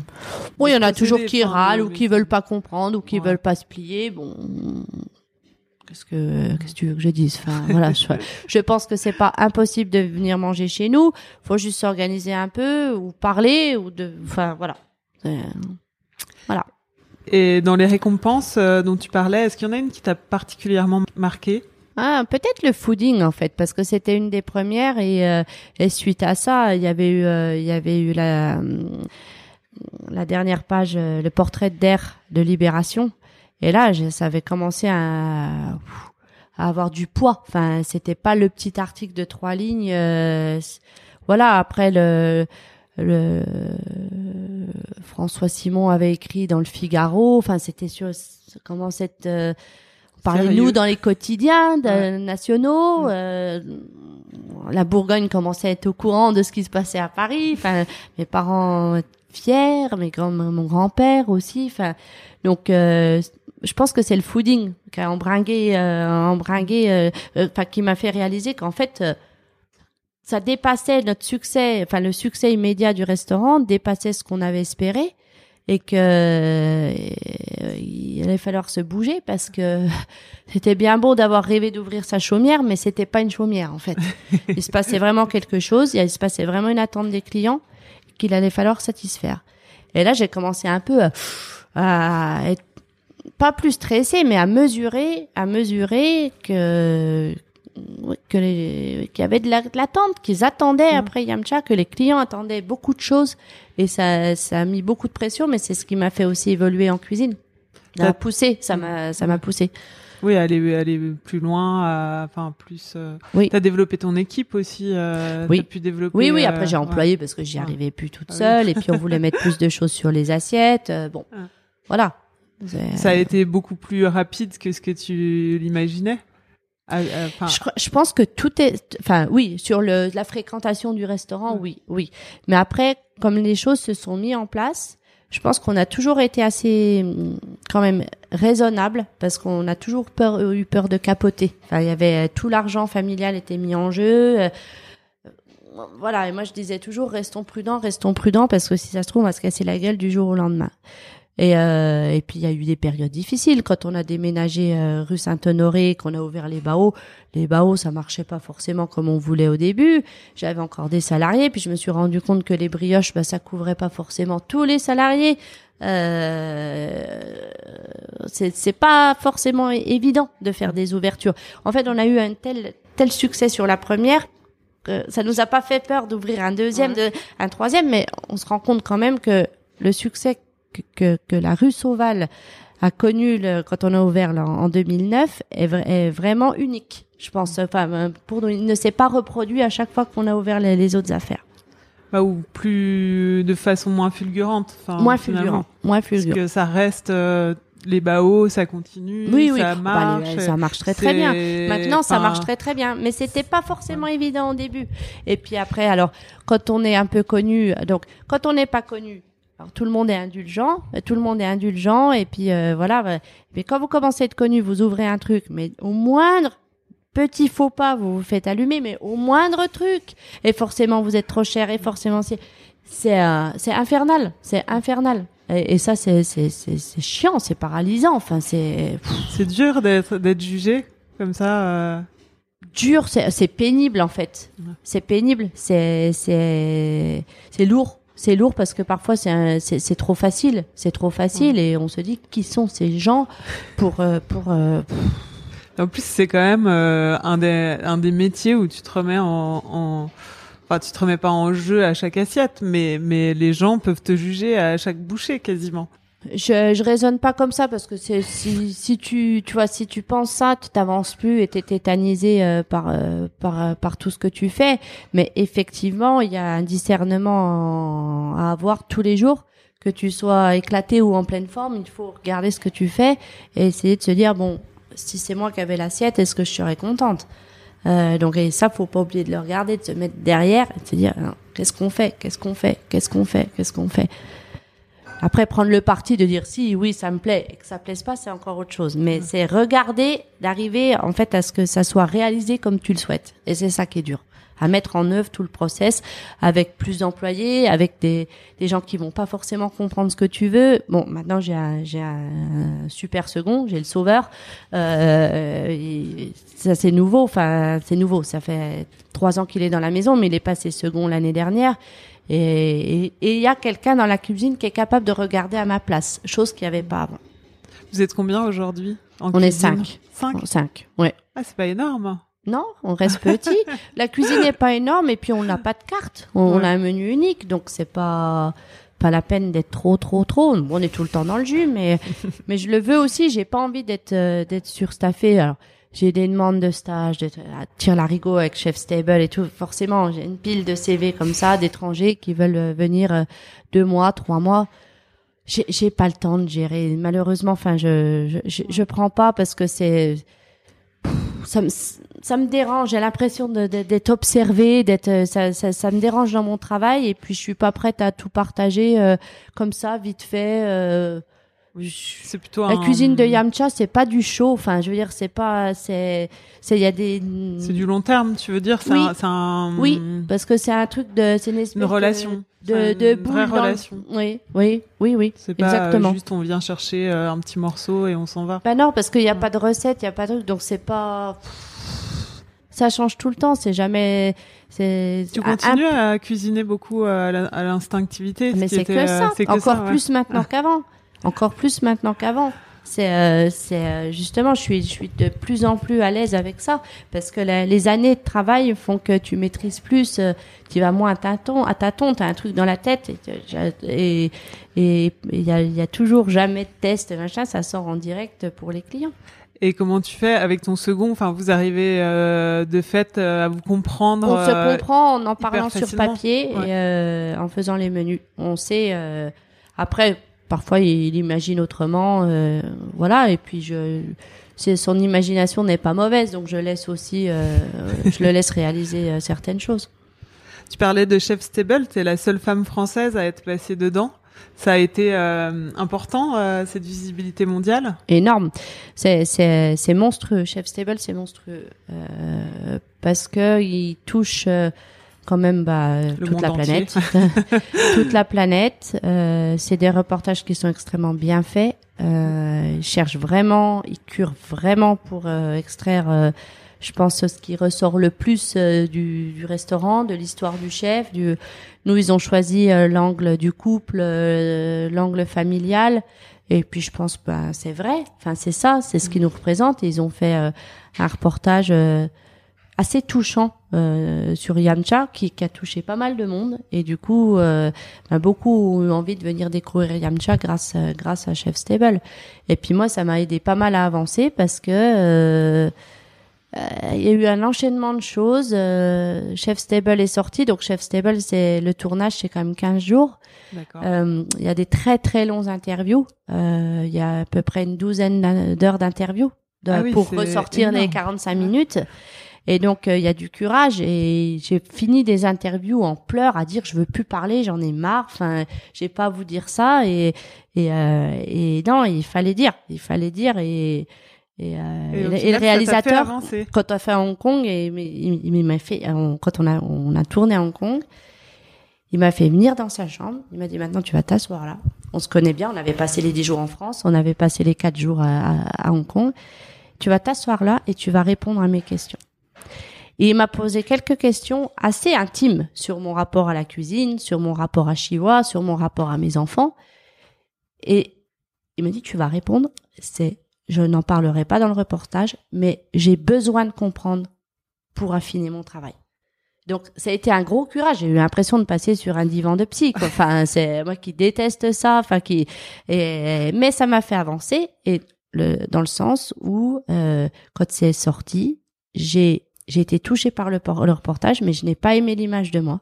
Oui, il y en a toujours qui râlent ou qui veulent pas comprendre ou qui veulent pas se plier. Bon. Qu'est-ce que, qu'est-ce que tu veux que je dise? Enfin, voilà. je, je pense que c'est pas impossible de venir manger chez nous. Faut juste s'organiser un peu ou parler ou de, enfin, voilà. Voilà. Et dans les récompenses euh, dont tu parlais, est-ce qu'il y en a une qui t'a particulièrement marqué? Ah, peut-être le fooding en fait, parce que c'était une des premières et, euh, et suite à ça, il y avait eu, euh, il y avait eu la la dernière page, le portrait d'air de Libération. Et là, ça avait commencé à, à avoir du poids. Enfin, c'était pas le petit article de trois lignes. voilà. Après le le François Simon avait écrit dans le Figaro. Enfin, c'était sur comment cette euh, parlez-nous dans les quotidiens nationaux. Euh, la Bourgogne commençait à être au courant de ce qui se passait à Paris. Enfin, mes parents fiers, mes grands, mon grand-père aussi. Enfin, donc euh, je pense que c'est le fooding qui a embringué, embringué, enfin qui m'a fait réaliser qu'en fait ça dépassait notre succès, enfin le succès immédiat du restaurant dépassait ce qu'on avait espéré et que euh, il allait falloir se bouger parce que c'était bien beau d'avoir rêvé d'ouvrir sa chaumière, mais c'était pas une chaumière en fait. il se passait vraiment quelque chose, il se passait vraiment une attente des clients qu'il allait falloir satisfaire. Et là, j'ai commencé un peu à être pas plus stressé, mais à mesurer, à mesurer que que les, qu'il y avait de l'attente, qu'ils attendaient mm. après Yamcha, que les clients attendaient beaucoup de choses et ça, ça a mis beaucoup de pression, mais c'est ce qui m'a fait aussi évoluer en cuisine. Ça m'a poussé, ça m'a, ça m'a poussé. Oui, aller aller plus loin, euh, enfin plus. Euh... Oui. T'as développé ton équipe aussi. Euh, Oui. T'as pu développer. Oui, oui. euh, Après, j'ai ouais. employé parce que j'y arrivais plus toute Ah oui. seule. Et puis, on voulait mettre plus de choses sur les assiettes. euh, bon, Ah. voilà. Ça a été beaucoup plus rapide que ce que tu l'imaginais. Ah, Enfin, Je, pense que tout est, enfin oui, sur le, la fréquentation du restaurant, oui, oui. Mais après, comme les choses se sont mises en place, je pense qu'on a toujours été assez, hum, quand même, raisonnable parce qu'on a toujours eu peur de capoter. Enfin, il y avait euh, tout l'argent familial était mis en jeu. euh, voilà, et moi je disais toujours restons prudents, restons prudents parce que si ça se trouve on va se casser la gueule du jour au lendemain. Et, euh, et puis il y a eu des périodes difficiles quand on a déménagé euh, rue Saint-Honoré, qu'on a ouvert les baos. Les baos ça marchait pas forcément comme on voulait au début. J'avais encore des salariés, puis je me suis rendu compte que les brioches, bah, ça couvrait pas forcément tous les salariés. Euh, c'est c'est pas forcément évident de faire des ouvertures. En fait, on a eu un tel tel succès sur la première que ça nous a pas fait peur d'ouvrir un deuxième, de, un troisième, mais on se rend compte quand même que le succès que, que, la rue Sauval a connu le, quand on a ouvert là, en 2009 est, est vraiment unique. Je pense, enfin, euh, pour nous, il ne s'est pas reproduit à chaque fois qu'on a ouvert les, les autres affaires. bah, ou plus de façon moins fulgurante. Moins finalement. fulgurant, moins Parce fulgurant. que ça reste euh, les baos, ça continue. Oui, oui, ça Bah, marche. les- ça marche très très bien. Maintenant, ça marche très très bien, mais c'était pas forcément évident au début. Et puis après, alors quand on est un peu connu, donc quand on n'est pas connu, alors tout le monde est indulgent, euh, tout le monde est indulgent, et puis euh, voilà. bah, Mais quand vous commencez à être connu, vous ouvrez un truc, mais au moindre petit faux pas, vous vous faites allumer, mais au moindre truc, et forcément vous êtes trop cher, et forcément c'est c'est euh, c'est infernal, c'est infernal. Et, et ça c'est c'est c'est chiant, c'est paralysant. Enfin c'est C'est dur d'être d'être jugé comme ça. euh, dur, c'est c'est pénible en fait. Ouais. C'est pénible, c'est c'est c'est lourd. C'est lourd parce que parfois c'est c'est trop facile, c'est trop facile et on se dit qui sont ces gens pour euh, pour euh, En plus, c'est quand même euh, un des un des métiers où tu te remets en, en enfin tu te remets pas en jeu à chaque assiette, mais mais les gens peuvent te juger à chaque bouchée quasiment. Je je raisonne pas comme ça parce que c'est si si tu tu vois si tu penses ça, tu t'avances plus et t'es tétanisé euh, par euh, par euh, par tout ce que tu fais, mais effectivement, il y a un discernement à avoir tous les jours. Que tu sois éclaté ou en pleine forme, il faut regarder ce que tu fais et essayer de se dire bon, si c'est moi qui avais l'assiette, est-ce que je serais contente? Euh, donc et ça faut pas oublier de le regarder, de se mettre derrière et de se dire hein, qu'est-ce qu'on fait, qu'est-ce qu'on fait, qu'est-ce qu'on fait, qu'est-ce qu'on fait? Après prendre le parti de dire si oui ça me plaît et que ça plaise pas c'est encore autre chose. Mais c'est regarder d'arriver en fait à ce que ça soit réalisé comme tu le souhaites et c'est ça qui est dur à mettre en œuvre tout le process avec plus d'employés, avec des, des gens qui vont pas forcément comprendre ce que tu veux. Bon, maintenant j'ai un, j'ai un super second, j'ai le sauveur. Euh, et ça c'est nouveau, enfin c'est nouveau. Ça fait trois ans qu'il est dans la maison, mais il est passé second l'année dernière. Et il y a quelqu'un dans la cuisine qui est capable de regarder à ma place, chose qu'il n'y avait pas avant. Vous êtes combien aujourd'hui en On est cuisine cinq. Cinq. Cinq, ouais. Ah, c'est pas énorme. Non, on reste petit. la cuisine n'est pas énorme et puis on n'a pas de carte. On, on Ouais. a un menu unique, donc c'est pas pas la peine d'être trop trop trop. Bon, on est tout le temps dans le jus, mais mais je le veux aussi. J'ai pas envie d'être euh, d'être surstaffé. Alors j'ai des demandes de stage, de tire larigot avec chef stable et tout. Forcément, j'ai une pile de CV comme ça d'étrangers qui veulent euh, venir euh, deux mois, trois mois. J'ai j'ai pas le temps de gérer. Malheureusement, enfin, je je je, je prends pas parce que c'est ça me ça me dérange. J'ai l'impression d'être observée, d'être euh, ça, ça ça me dérange dans mon travail et puis je suis pas prête à tout partager euh, comme ça vite fait. euh, c'est plutôt la un- cuisine de Yamcha, c'est pas du show. Enfin, je veux dire, c'est pas, c'est, c'est, il y a des. C'est du long terme, tu veux dire? C'est Oui. un, un- Oui, parce que c'est un truc de, c'est une espèce une relation. de, de, de une vraie le- relation. Oui, oui, oui, oui. C'est pas Exactement. juste on vient chercher euh, un petit morceau et on s'en va. Bah non, parce qu'il n'y a pas de recette, il y a pas de truc, donc c'est pas. Ça change tout le temps. C'est jamais. C'est. Tu continues à cuisiner beaucoup euh, à l'instinctivité. Mais c'est que euh, ça. que Encore ça, ouais. plus maintenant qu'avant. Encore plus maintenant qu'avant. C'est, euh, c'est euh, justement, je suis, je suis de plus en plus à l'aise avec ça parce que la- les années de travail font que tu maîtrises plus, euh, tu vas moins à tâtons, à tâtons, t'as un truc dans la tête et et et il y a, y a toujours jamais de test machin, ça sort en direct pour les clients. Et comment tu fais avec ton second? Enfin, vous arrivez euh, de fait euh, à vous comprendre. On se euh, comprend en en parlant sur papier Ouais. et euh, en faisant les menus. On sait. euh, après, parfois, il imagine autrement. euh, voilà. Et puis, je, son imagination n'est pas mauvaise, donc je laisse aussi, euh, je le laisse réaliser euh, certaines choses. Tu parlais de Chef Stable, tu es la seule femme française à être placée dedans. Ça a été euh, important, euh, cette visibilité mondiale? Énorme. C'est c'est c'est monstrueux. Chef Stable, c'est monstrueux euh, parce que il touche euh, quand même bah, toute la planète, toute la planète. Euh, c'est des reportages qui sont extrêmement bien faits. Euh, ils cherchent vraiment, ils curent vraiment pour euh, extraire. euh, je pense ce qui ressort le plus euh, du, du restaurant, de l'histoire du chef. Du, nous, ils ont choisi euh, l'angle du couple, euh, l'angle familial. Et puis je pense, bah, c'est vrai. Enfin, c'est ça, c'est ce qui nous représente. Et ils ont fait euh, un reportage euh, assez touchant euh, sur Yamcha, qui, qui a touché pas mal de monde. Et du coup, euh, bah, beaucoup ont eu envie de venir découvrir Yamcha grâce, euh, grâce à Chef Stable. Et puis moi, ça m'a aidé pas mal à avancer parce que euh, euh, il y a eu un enchaînement de choses. Euh, Chef Stable est sorti, donc Chef Stable, c'est le tournage, c'est quand même 15 jours. Euh, Il y a des très très longs interviews. Euh, Il y a à peu près une douzaine d'heures d'interviews Ah pour ressortir les énorme. 45 minutes. Et donc euh, il y a du courage et j'ai fini des interviews en pleurs à dire je veux plus parler, j'en ai marre. Enfin, j'ai pas à vous dire ça et et, euh, et non, il fallait dire, il fallait dire et et, euh, Et le- et réalisateur quand on a fait à Hong Kong et il, il m'a fait on- quand on a on a tourné à Hong Kong il m'a fait venir dans sa chambre il m'a dit maintenant tu vas t'asseoir là. On se connaît bien on avait passé les 10 jours en France on avait passé les 4 jours à, à- à Hong Kong. Tu vas t'asseoir là et tu vas répondre à mes questions il m'a posé quelques questions assez intimes sur mon rapport à la cuisine sur mon rapport à Chihuahua sur mon rapport à mes enfants et il m'a dit tu vas répondre c'est je n'en parlerai pas dans le reportage, mais j'ai besoin de comprendre pour affiner mon travail. Donc, ça a été un gros courage. J'ai eu l'impression de passer sur un divan de psy. Enfin, c'est moi qui déteste ça. Enfin, qui. Mais ça m'a fait avancer et dans le sens où euh, quand c'est sorti, j'ai j'ai été touchée par le, le reportage, mais je n'ai pas aimé l'image de moi.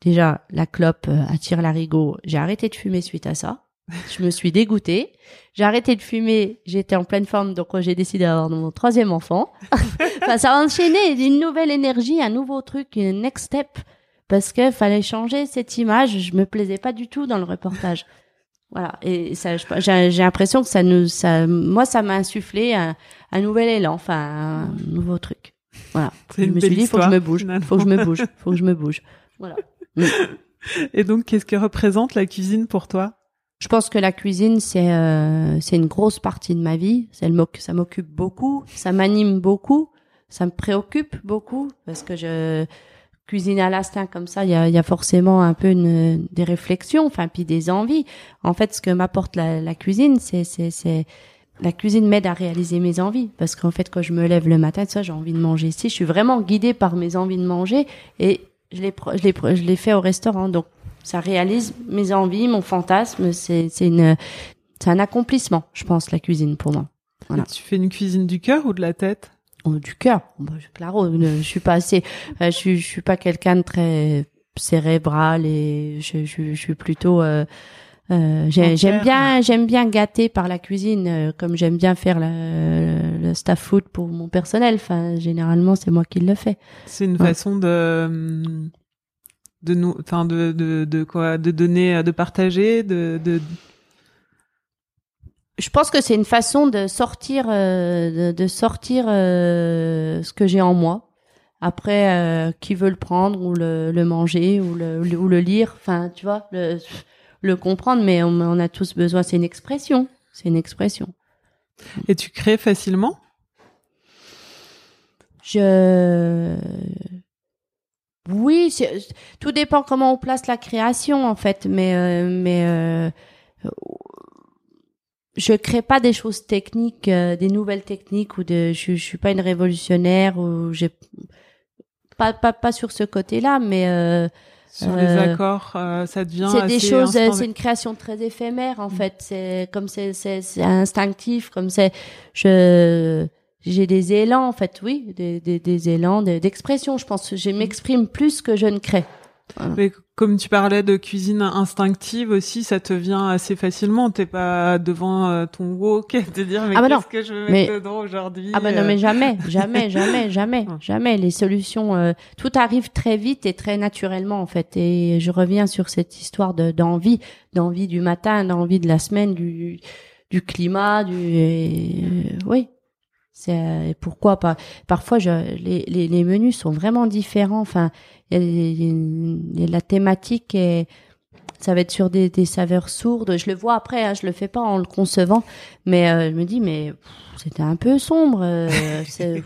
Déjà, la clope euh, attire l'arigot. J'ai arrêté de fumer suite à ça. Je me suis dégoûtée. J'ai arrêté de fumer. J'étais en pleine forme, donc euh, j'ai décidé d'avoir mon troisième enfant. ça a enchaîné une nouvelle énergie, un nouveau truc, une next step. Parce que fallait changer cette image. Je me plaisais pas du tout dans le reportage. Voilà. Et ça, j'ai l'impression que ça nous, ça, moi, ça m'a insufflé un, un nouvel élan, enfin, un nouveau truc. Voilà. Je me suis dit, faut que je me bouge. finalement. Faut que je me bouge. Faut que je me bouge. Voilà. Et donc, qu'est-ce que représente la cuisine pour toi? Je pense que la cuisine, c'est euh, c'est une grosse partie de ma vie. Ça m'occupe beaucoup, ça m'anime beaucoup, ça me préoccupe beaucoup parce que je cuisine à l'instinct comme ça. Il y a, y a forcément un peu une, des réflexions, enfin puis des envies. En fait, ce que m'apporte la, la cuisine, c'est c'est la cuisine m'aide à réaliser mes envies parce qu'en fait, quand je me lève le matin, ça, j'ai envie de manger ici. Je suis vraiment guidée par mes envies de manger et je les je les je les fais au restaurant. Donc ça réalise mes envies, mon fantasme. C'est c'est une c'est un accomplissement, je pense, la cuisine pour moi. Voilà. Tu fais une cuisine du cœur ou de la tête? Oh, du cœur. Bah, je- claro, ne- je suis pas assez. euh, je suis je suis pas quelqu'un de très cérébral et je je, je suis plutôt. euh, euh, j'aime bien j'aime bien gâter par la cuisine euh, comme j'aime bien faire le, le staff food pour mon personnel. Enfin généralement c'est moi qui le fais. C'est une Ouais. façon de de nous, enfin de, de de quoi, de donner, de partager, de de je pense que c'est une façon de sortir euh, de, de sortir euh, ce que j'ai en moi. Après euh, qui veut le prendre ou le, le manger ou le, le- ou le lire. Enfin tu vois le, le comprendre mais on, on a tous besoin c'est une expression c'est une expression et tu crées facilement? je oui tout dépend comment on place la création en fait mais euh, mais euh, je crée pas des choses techniques euh, des nouvelles techniques ou de je, je suis pas une révolutionnaire ou j'ai pas pas pas sur ce côté là mais euh, Sur les Euh, accords, euh, ça devient c'est des choses, euh, c'est une création très éphémère en fait. C'est comme c'est c'est instinctif, comme c'est je j'ai des élans en fait, oui, des des, des élans de- d'expression. Je pense que je m'exprime plus que je ne crée. Mais comme tu parlais de cuisine instinctive aussi, ça te vient assez facilement. T'es pas devant euh, ton wok et te dire mais Ah bah qu'est-ce que je vais Mais- mettre dedans aujourd'hui Ah ben non euh, mais jamais, jamais, jamais, jamais, Ouais. jamais. Les solutions, euh, tout arrive très vite et très naturellement en fait. Et je reviens sur cette histoire de d'envie, d'envie du matin, d'envie de la semaine, du du climat, du et, euh, oui. C'est euh, pourquoi pas? Parfois, je, les, les les menus sont vraiment différents. Enfin, y a, y a la thématique ça va être sur des, des saveurs sourdes. Je le vois après, hein, je le fais pas en le concevant, mais euh, je me dis mais c'était un peu sombre. euh, c'est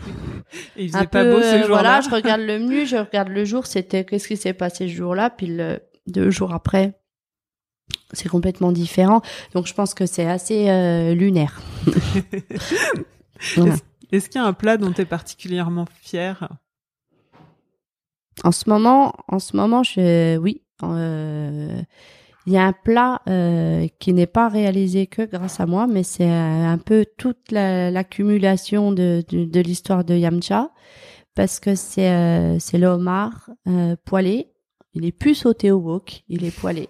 un pas peu, beau ces euh, jours-là. Voilà, je regarde le menu, je regarde le jour. C'était qu'est-ce qui s'est passé ce jour-là, puis le, deux jours après, c'est complètement différent. Donc je pense que c'est assez euh, lunaire. Voilà. Est-ce est-ce qu'il y a un plat dont tu es particulièrement fier En ce moment, en ce moment, je, oui, euh, il y a un plat euh, qui n'est pas réalisé que grâce à moi, mais c'est un, un peu toute la- l'accumulation de, de, de l'histoire de Yamcha, parce que c'est euh, c'est le homard euh, poêlé. Il est plus sauté au wok, il est poêlé.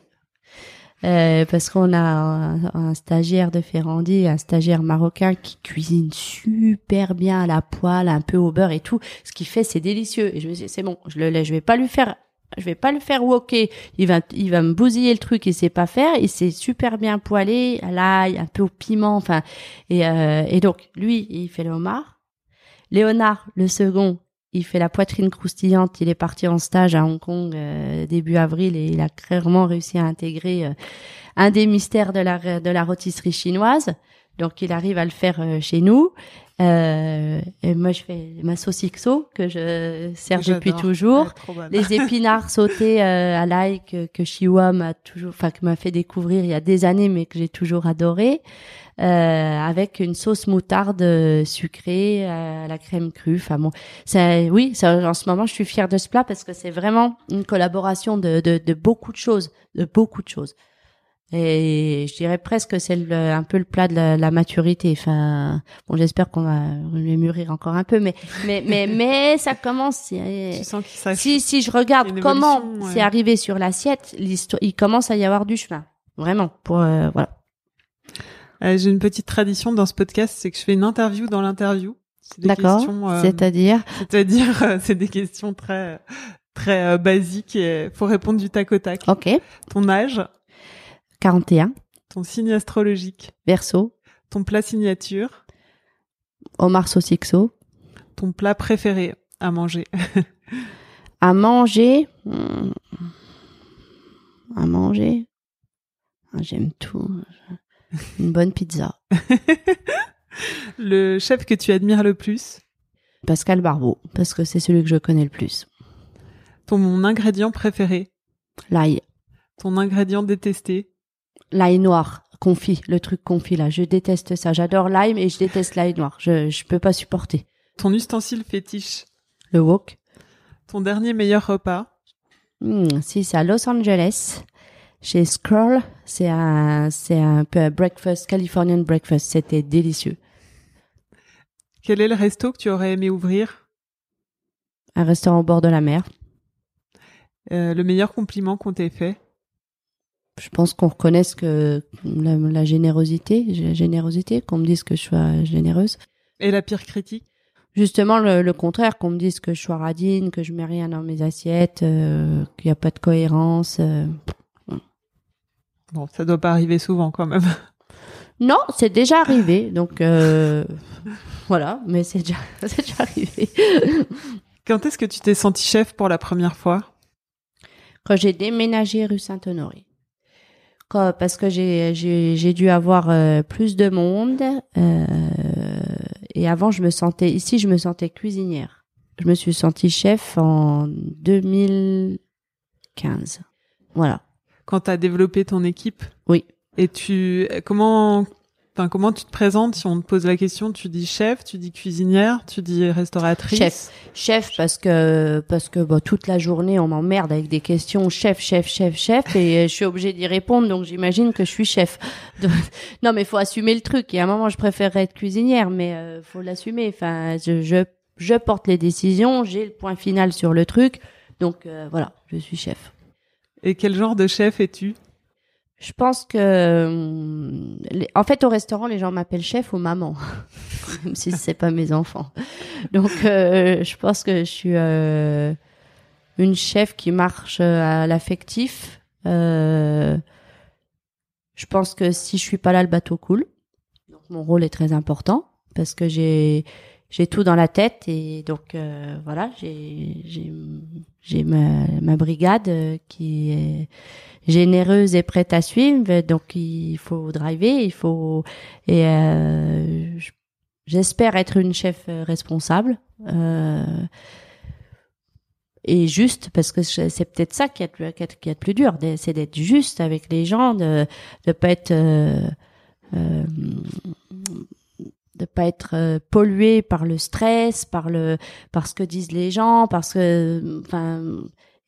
Euh, parce qu'on a un, stagiaire de Ferrandi, un stagiaire marocain qui cuisine super bien à la poêle, un peu au beurre et tout. Ce qu'il fait, c'est délicieux. Et je me dis, c'est bon, je le laisse, je vais pas lui faire, je vais pas le faire woker. Il va, il va me bousiller le truc, il sait pas faire. Et c'est super bien poêlé, à l'ail, un peu au piment, enfin. Et, euh, et donc, lui, il fait le homard. Léonard, le second, il fait la poitrine croustillante. Il est parti en stage à Hong Kong euh, début avril et il a clairement réussi à intégrer euh, un des mystères de la de la rôtisserie chinoise. Donc il arrive à le faire euh, chez nous. Euh, et moi je fais ma sauce XO que je sers depuis toujours. Bonne. Les épinards sautés euh, à l'ail que, que Chiwa m'a toujours, enfin que m'a fait découvrir il y a des années, mais que j'ai toujours adoré, euh, avec une sauce moutarde euh, sucrée à la crème crue. Enfin bon, c'est oui, ça, en ce moment je suis fière de ce plat parce que c'est vraiment une collaboration de, de, de beaucoup de choses, de beaucoup de choses. Et je dirais presque que c'est le- un peu le plat de la, la maturité. Enfin, bon, j'espère qu'on va, va mûrir encore un peu, mais mais mais mais ça commence. Tu sens s'ach- Si, si je regarde comment ouais. c'est arrivé sur l'assiette, l'histoire, il commence à y avoir du chemin. Vraiment. Pour, euh, voilà. Euh, J'ai une petite tradition dans ce podcast, c'est que je fais une interview dans l'interview. D'accord. euh, C'est-à-dire, C'est-à-dire, euh, c'est des questions très très basiques et faut répondre du tac au tac. ok, Ton âge, 41, ton signe astrologique, verso, ton plat signature, Omar Sosixo. ton plat préféré à manger. À manger, hmm, à manger, Ah, j'aime tout. Une bonne pizza. Le chef que tu admires le plus, Pascal Barbeau, parce que c'est celui que je connais le plus. ton ingrédient préféré, L'ail. ton ingrédient détesté, L'ail noir, confit, le truc confit là. Je déteste ça. J'adore l'ail, mais je déteste l'ail noir. Je, je peux pas supporter. ton ustensile fétiche, Le wok. ton dernier meilleur repas, Hmm, si, c'est à Los Angeles, chez Scroll. C'est un, c'est un peu un breakfast, Californian breakfast. C'était délicieux. quel est le resto que tu aurais aimé ouvrir, Un restaurant au bord de la mer. Euh, le meilleur compliment qu'on t'ait fait, Je pense qu'on reconnaisse que la, la générosité, la générosité, qu'on me dise que je sois généreuse. et la pire critique? Justement, le, le contraire, qu'on me dise que je sois radine, que je mets rien dans mes assiettes, euh, qu'il n'y a pas de cohérence. euh. Bon, ça doit pas arriver souvent quand même. Non, c'est déjà arrivé, donc euh, voilà, mais c'est déjà, c'est déjà arrivé. Quand est-ce que tu t'es senti chef pour la première fois? Quand j'ai déménagé rue Saint-Honoré. Parce que j'ai, j'ai, j'ai dû avoir euh, plus de monde. euh, et avant, je me sentais, ici, je me sentais cuisinière. Je me suis sentie chef en 2015. Voilà. Quand tu as développé ton équipe? Oui. Et tu comment Enfin, comment tu te présentes si on te pose la question? Tu dis chef, tu dis cuisinière, tu dis restauratrice? Chef, chef parce que parce que bah, toute la journée on m'emmerde avec des questions chef, chef, chef, chef et euh, je suis obligée d'y répondre donc j'imagine que je suis chef. non mais faut assumer le truc. Et à un moment je préférerais être cuisinière mais euh, faut l'assumer. Enfin je, je je porte les décisions, j'ai le point final sur le truc donc euh, voilà je suis chef. Et quel genre de chef es-tu? Je pense que, euh, en fait, au restaurant, les gens m'appellent chef ou maman, même si c'est pas mes enfants. Donc, euh, je pense que je suis euh, une chef qui marche à l'affectif. je pense que si je suis pas là, le bateau coule. Donc, mon rôle est très important parce que j'ai j'ai tout dans la tête et donc voilà, j'ai j'ai ma, ma brigade qui est généreuse et prête à suivre. Donc il faut driver, il faut et euh, j'espère être une chef responsable. Euh, et juste parce que c'est peut-être ça qui est le qui est plus dur c'est d'être juste avec les gens de de pas être euh, euh, de pas être euh, pollué par le stress par le par ce que disent les gens parce que enfin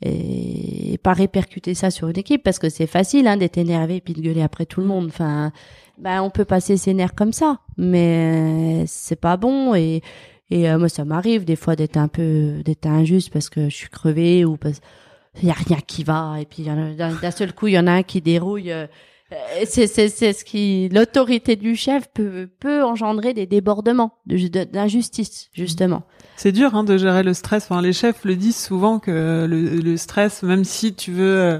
et pas répercuter ça sur une équipe parce que c'est facile hein, d'être énervé et puis de gueuler après tout le monde. Enfin, ben on peut passer ses nerfs comme ça, mais c'est pas bon et et euh, moi ça m'arrive des fois d'être un peu d'être injuste parce que je suis crevée ou parce il y a rien qui va et puis d'un seul coup il y en a un qui dérouille. Euh, c'est c'est c'est ce qui l'autorité du chef peut peut engendrer des débordements d'injustice justement. C'est dur hein, de gérer le stress. Enfin, les chefs le disent souvent que le, le stress, même si tu veux euh,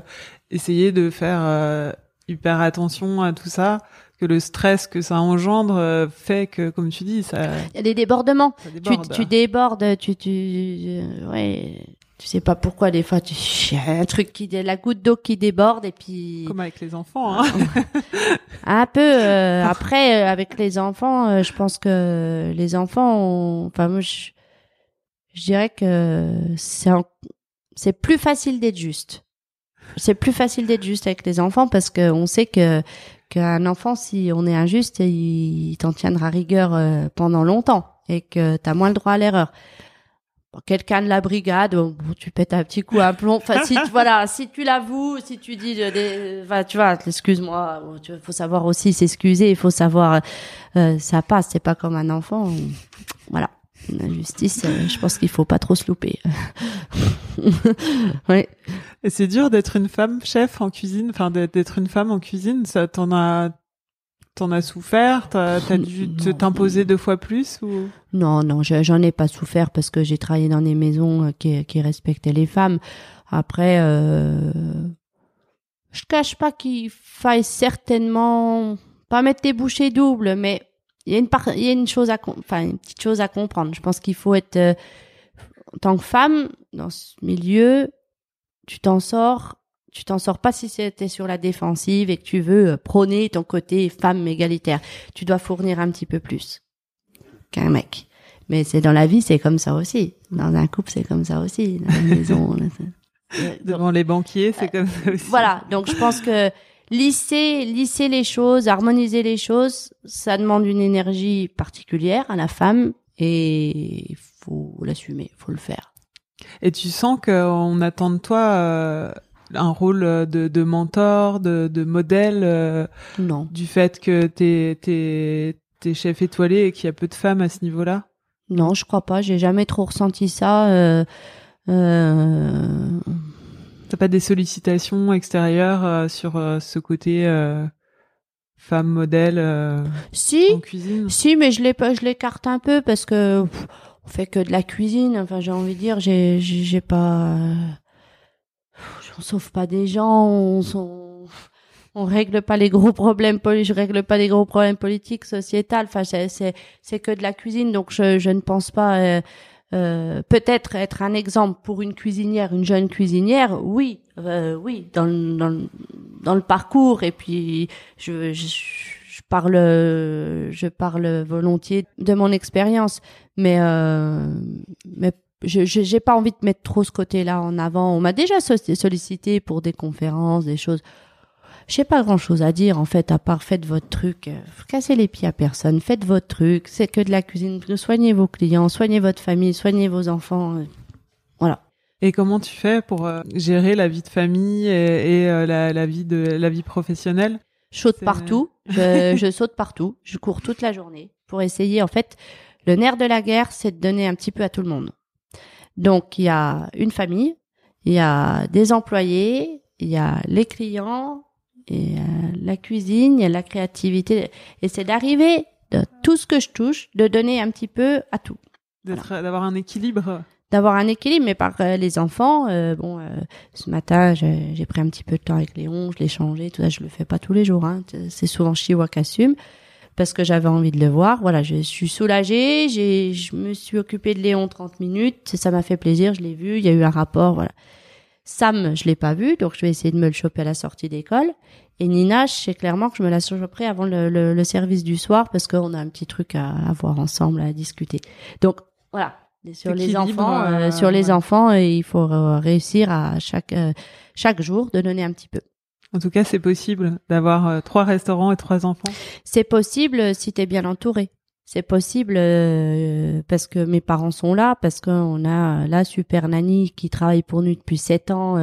essayer de faire euh, hyper attention à tout ça, que le stress que ça engendre euh, fait que, comme tu dis, ça. Il y a des débordements. Tu, tu débordes, tu, tu, ouais, tu sais pas pourquoi des fois tu un truc qui la goutte d'eau qui déborde et puis comme avec les enfants hein. un peu après avec les enfants je pense que les enfants ont... enfin moi je je dirais que c'est c'est plus facile d'être juste. C'est plus facile d'être juste avec les enfants parce que on sait que qu'un enfant, si on est injuste, il, t'en tiendra rigueur euh, pendant longtemps et que t'as moins le droit à l'erreur. Quelqu'un de la brigade, tu pètes un petit coup à plomb. Enfin, si voilà, si tu l'avoues, si tu dis, enfin, tu vois, excuse-moi. Il faut savoir aussi s'excuser. Il faut savoir, euh, ça passe. C'est pas comme un enfant. Voilà. La justice, euh, je pense qu'il faut pas trop se louper. ouais. Et c'est dur d'être une femme chef en cuisine, enfin d'être une femme en cuisine. Ça t'en a, t'en as souffert T'as as dû t'imposer deux fois plus ou? Non, non, j'en ai pas souffert parce que j'ai travaillé dans des maisons euh, qui, qui respectaient les femmes. Après, euh, je cache pas qu'il faille certainement pas mettre des bouchées doubles, mais il y a une il y a une chose à enfin une petite chose à comprendre. Je pense qu'il faut être euh, en tant que femme dans ce milieu, tu t'en sors, tu t'en sors pas si c'était sur la défensive et que tu veux euh, prôner ton côté femme égalitaire. Tu dois fournir un petit peu plus qu'un mec. Mais c'est dans la vie, c'est comme ça aussi. Dans un couple, c'est comme ça aussi. Dans la maison. Devant les banquiers, c'est comme ça aussi. Voilà. Donc, je pense que lisser, lisser les choses, harmoniser les choses, ça demande une énergie particulière à la femme et il faut l'assumer, faut le faire. Et tu sens qu'on attend de toi euh, un rôle de, de mentor, de, de modèle euh, Non. Du fait que t'es t'es t'es chef étoilé et qu'il y a peu de femmes à ce niveau-là? Non, je crois pas. J'ai jamais trop ressenti ça. Euh, euh T'as pas des sollicitations extérieures euh, sur euh, ce côté euh, femme modèle si, en cuisine? Si, mais je je l'écarte un peu parce que on fait que de la cuisine. Enfin, j'ai envie de dire, j'ai j'ai pas, on sauve pas des gens, on, on, on règle pas les gros problèmes je règle pas les gros problèmes politiques, sociétals. Enfin, c'est c'est que de la cuisine, donc je je ne pense pas. Euh, peut-être être un exemple pour une cuisinière, une jeune cuisinière, oui, euh, oui, dans, dans, dans le parcours. Et puis, je, je, je, parle, je parle volontiers de mon expérience, mais, euh, mais je j'ai pas envie de mettre trop ce côté-là en avant. On m'a déjà sollicité pour des conférences, des choses. j'ai pas grand chose à dire en fait à part faites votre truc, euh, cassez les pieds à personne, faites votre truc, c'est que de la cuisine, soignez vos clients, soignez votre famille, soignez vos enfants, euh, voilà. Et comment tu fais pour euh, gérer la vie de famille et, et, euh, la, la, vie de la vie professionnelle? Je saute partout, je, je saute partout, je cours toute la journée pour essayer en fait. Le nerf de la guerre, c'est de donner un petit peu à tout le monde. Donc il y a une famille, il y a des employés, il y a les clients, et euh, la cuisine, il y a la créativité, et c'est d'arriver de tout ce que je touche, de donner un petit peu à tout. d'être d'avoir un équilibre. D'avoir un équilibre, mais par euh, les enfants, euh, bon, euh, ce matin, j'ai pris un petit peu de temps avec Léon, je l'ai changé, tout ça, je le fais pas tous les jours, hein, c'est souvent Chihuahua qui assume, parce que j'avais envie de le voir, voilà, je suis soulagée, j'ai, je me suis occupée de Léon 30 minutes, ça m'a fait plaisir, je l'ai vu, il y a eu un rapport, voilà. Sam, je l'ai pas vu, donc je vais essayer de me le choper à la sortie d'école. Et Nina, je sais clairement que je me la choperai avant le, le, le service du soir parce qu'on a un petit truc à, à voir ensemble, à discuter. Donc voilà, Et sur les enfants, euh, euh, sur les ouais. enfants, euh, il faut réussir à chaque euh, chaque jour de donner un petit peu. En tout cas, c'est possible d'avoir euh, trois restaurants et trois enfants. C'est possible euh, si tu bien entouré. C'est possible euh, parce que mes parents sont là, parce qu'on a la super nanny qui travaille pour nous depuis sept ans,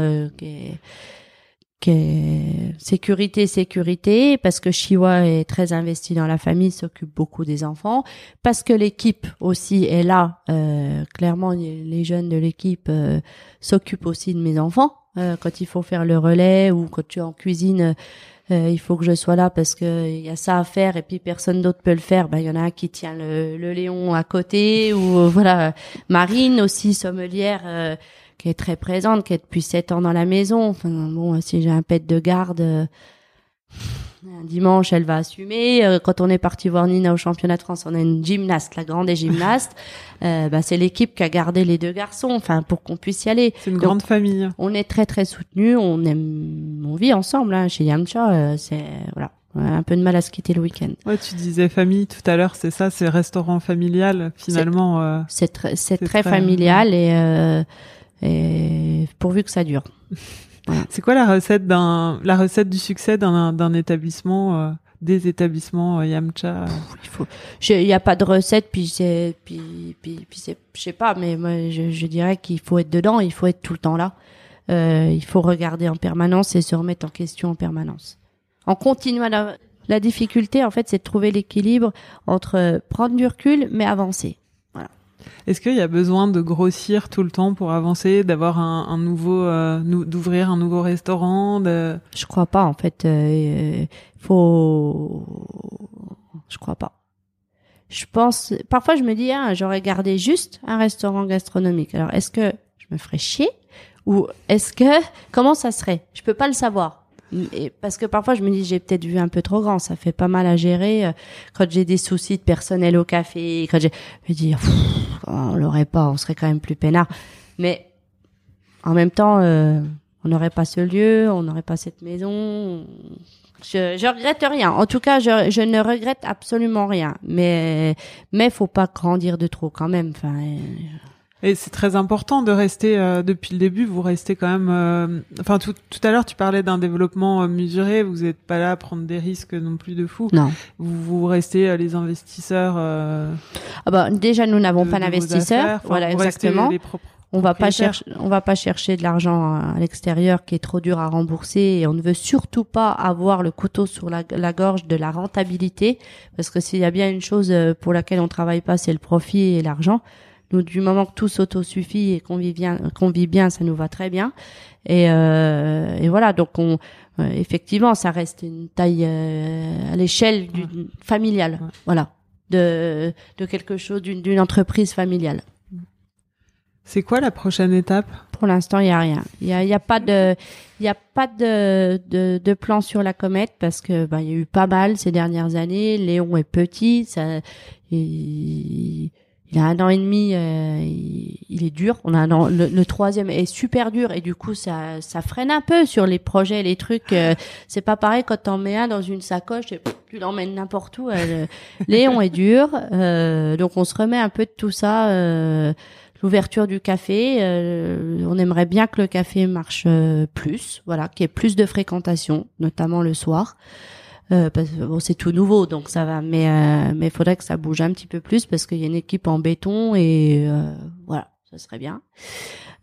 sécurité, sécurité, parce que Chiwa est très investi dans la famille, s'occupe beaucoup des enfants, parce que l'équipe aussi est là. euh, clairement, les jeunes de l'équipe euh, s'occupent aussi de mes enfants. euh, quand il faut faire le relais ou quand tu es en cuisine, euh, il faut que je sois là parce que il y a ça à faire et puis personne d'autre peut le faire. Ben il y en a un qui tient le, le Léon à côté ou euh, voilà Marine aussi sommelière euh, qui est très présente, qui est depuis sept ans dans la maison. Enfin bon, si j'ai un pet de garde. euh, un dimanche, elle va assumer. Euh, Quand on est parti voir Nina au championnat de France, on a une gymnaste, la grande des gymnastes. Euh, bah, c'est l'équipe qui a gardé les deux garçons, enfin pour qu'on puisse y aller. C'est une Donc, grande famille. on est très très soutenus, on aime, on vit ensemble hein, chez Yamcha. euh, c'est voilà, un peu de mal à se quitter le week-end. Ouais, tu disais famille tout à l'heure, c'est ça, c'est restaurant familial finalement. euh, C'est très, c'est C'est très très- familial et, euh, et pourvu que ça dure. C'est quoi la recette d'un, la recette du succès d'un établissement, euh, des établissements euh, Yamcha euh? Il faut, il y a pas de recette, puis c'est, puis, puis, puis c'est, je sais pas, mais moi je, je dirais qu'il faut être dedans, il faut être tout le temps là. Euh, il faut regarder en permanence et se remettre en question en permanence. En continuant la, la difficulté, en fait, c'est de trouver l'équilibre entre prendre du recul mais avancer. Est-ce qu'il y a besoin de grossir tout le temps pour avancer, d'avoir un, nouveau, euh, d'ouvrir un nouveau restaurant de... Je crois pas, en fait. Euh, faut. Je crois pas. Je pense. Parfois, je me dis, ah, j'aurais gardé juste un restaurant gastronomique. Alors, est-ce que je me ferais chier? Ou est-ce que comment ça serait? Je peux pas le savoir. Et parce que parfois je me dis j'ai peut-être vu un peu trop grand, ça fait pas mal à gérer. euh, Quand j'ai des soucis de personnel au café, quand j'ai, je me dis on l'aurait pas, on serait quand même plus peinard. Mais en même temps, euh, on n'aurait pas ce lieu, on n'aurait pas cette maison. Je, je regrette rien. En tout cas, je, je ne regrette absolument rien. Mais mais faut pas grandir de trop quand même. Enfin, euh, Et c'est très important de rester euh, depuis le début. Vous restez quand même. euh, Enfin, tout, tout à l'heure, tu parlais d'un développement euh, mesuré. Vous n'êtes pas là à prendre des risques non plus de fou. non. Vous, vous restez euh, les investisseurs. euh, Ah bah, déjà, nous n'avons pas d'investisseurs. Enfin, Voilà, exactement. les On va pas chercher, on va pas chercher de l'argent à l'extérieur qui est trop dur à rembourser et on ne veut surtout pas avoir le couteau sur la, la gorge de la rentabilité parce que s'il y a bien une chose euh, pour laquelle on travaille pas, c'est le profit et l'argent. Nous, du moment que tout s'auto-suffit et qu'on vit bien, qu'on vit bien, ça nous va très bien. Et, euh, et voilà, donc on, euh, effectivement, ça reste une taille euh, à l'échelle du familiale, Ouais. voilà, de de quelque chose d'une d'une entreprise familiale. C'est quoi la prochaine étape? Pour l'instant, il y a rien. Il y a, il y a pas de, il y a pas de, de, de plan sur la comète parce que ben il y a eu pas mal ces dernières années. Léon est petit, ça, il, il a un an et demi, euh, il, il est dur. On a un an- le, le troisième est super dur et du coup ça, ça freine un peu sur les projets, les trucs. euh, c'est pas pareil quand t'en mets un dans une sacoche et pff, tu l'emmènes n'importe où. euh, Léon est dur, euh, donc on se remet un peu de tout ça. euh, l'ouverture du café. euh, on aimerait bien que le café marche plus, voilà, qu'il y ait plus de fréquentation, notamment le soir. Euh, parce que bon, c'est tout nouveau, donc ça va, mais euh, mais faudrait que ça bouge un petit peu plus parce qu'il y a une équipe en béton et euh, voilà, ça serait bien.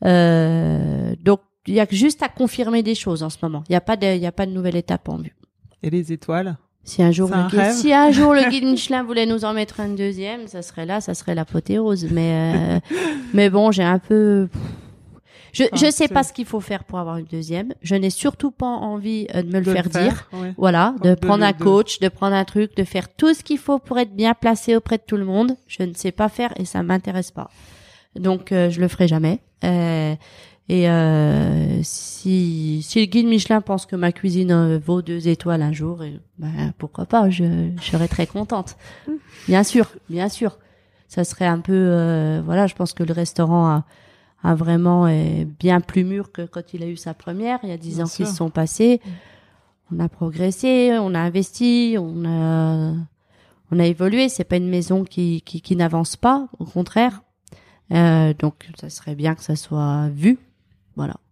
Euh, donc il y a juste à confirmer des choses en ce moment. Il y a pas de il y a pas de nouvelle étape en vue. Et les étoiles? Si un jour, le guide, si un jour le guide Michelin voulait nous en mettre un deuxième, ça serait là, ça serait l'apothéose. Mais euh, mais bon, j'ai un peu. Je Enfin, je sais pas ce qu'il faut faire pour avoir une deuxième. Je n'ai surtout pas envie euh, de me le faire, dire. ouais. Voilà, Comme de prendre un coach, de prendre un truc, de faire tout ce qu'il faut pour être bien placé auprès de tout le monde. Je ne sais pas faire et ça m'intéresse pas. Donc euh, je le ferai jamais. Euh, et euh, si si le guide Michelin pense que ma cuisine euh, vaut deux étoiles un jour, et, ben pourquoi pas Je, je serais très contente. Bien sûr, bien sûr. Ça serait un peu euh, voilà. Je pense que le restaurant a a vraiment est bien plus mûr que quand il a eu sa première. Il y a dix ans qui se sont passés. On a progressé, on a investi, on a on a évolué. C'est pas une maison qui qui, qui n'avance pas, au contraire. Euh, donc ça serait bien que ça soit vu. Voilà.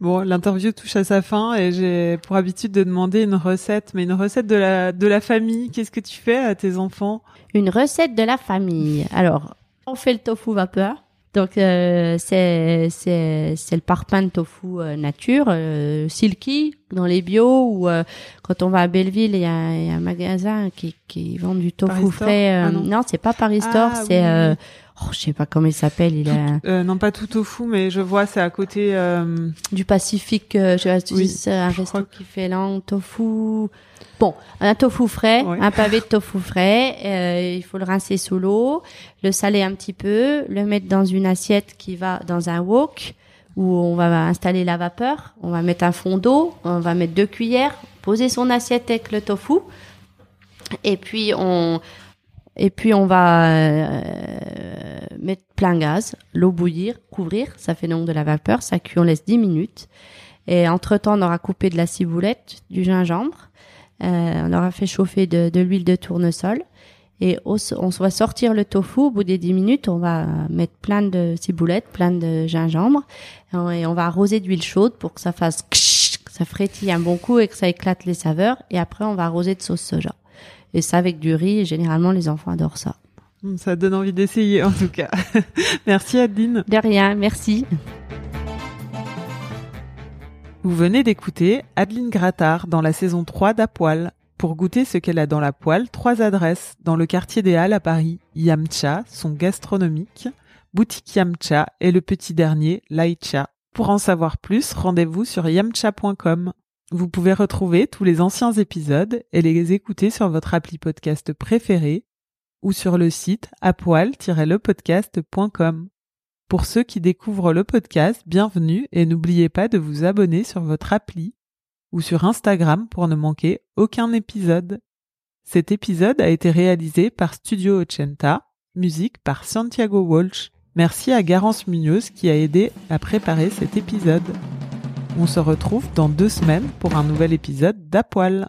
Bon, l'interview touche à sa fin et j'ai pour habitude de demander une recette, mais une recette de la de la famille. Qu'est-ce que tu fais à tes enfants? Une recette de la famille. Alors, on fait le tofu vapeur. Donc euh, c'est c'est c'est le parpaing de tofu euh, nature, euh, silky dans les bio ou euh, quand on va à Belleville, il y a, y a un magasin qui qui vend du tofu Paris frais. euh, Ah non. non, c'est pas Paris Store, Ah, c'est oui, euh, oui. Oh, je sais pas comment il s'appelle, il a Euh, Non, pas tout au fou, mais je vois, c'est à côté. euh, du Pacifique, euh, je sais Oui, c'est un je resto crois qui fait là tofu. Bon, un tofu frais, un pavé de tofu frais. euh, il faut le rincer sous l'eau, le saler un petit peu, le mettre dans une assiette qui va dans un wok où on va installer la vapeur. On va mettre un fond d'eau, on va mettre deux cuillères, poser son assiette avec le tofu, et puis on et puis on va euh, mettre plein gaz, l'eau bouillir, couvrir, ça fait donc de la vapeur, ça cuit, on laisse 10 minutes. Et entre-temps, on aura coupé de la ciboulette, du gingembre, euh, on aura fait chauffer de, de l'huile de tournesol. Et on va sortir le tofu, au bout des 10 minutes, on va mettre plein de ciboulettes, plein de gingembre, et on, va arroser d'huile chaude pour que ça fasse que ça frétille un bon coup et que ça éclate les saveurs. Et après, on va arroser de sauce soja. Et ça avec du riz, et généralement les enfants adorent ça. Ça donne envie d'essayer, en tout cas. Merci Adeline. De rien, merci. Vous venez d'écouter Adeline Grattard dans la saison 3 d'Apoil. Pour goûter ce qu'elle a dans la poêle, trois adresses dans le quartier des Halles à Paris. Yamcha, son gastronomique, Boutique Yamcha et le petit dernier, Laicha. Pour en savoir plus, rendez-vous sur yamcha.com. Vous pouvez retrouver tous les anciens épisodes et les écouter sur votre appli podcast préféré ou sur le site apoil-lepodcast.com. Pour ceux qui découvrent le podcast, bienvenue et n'oubliez pas de vous abonner sur votre appli ou sur Instagram pour ne manquer aucun épisode. Cet épisode a été réalisé par Studio Ochenta, musique par Santiago Walsh. Merci à Garance Munoz qui a aidé à préparer cet épisode. On se retrouve dans deux semaines pour un nouvel épisode d'Apoil.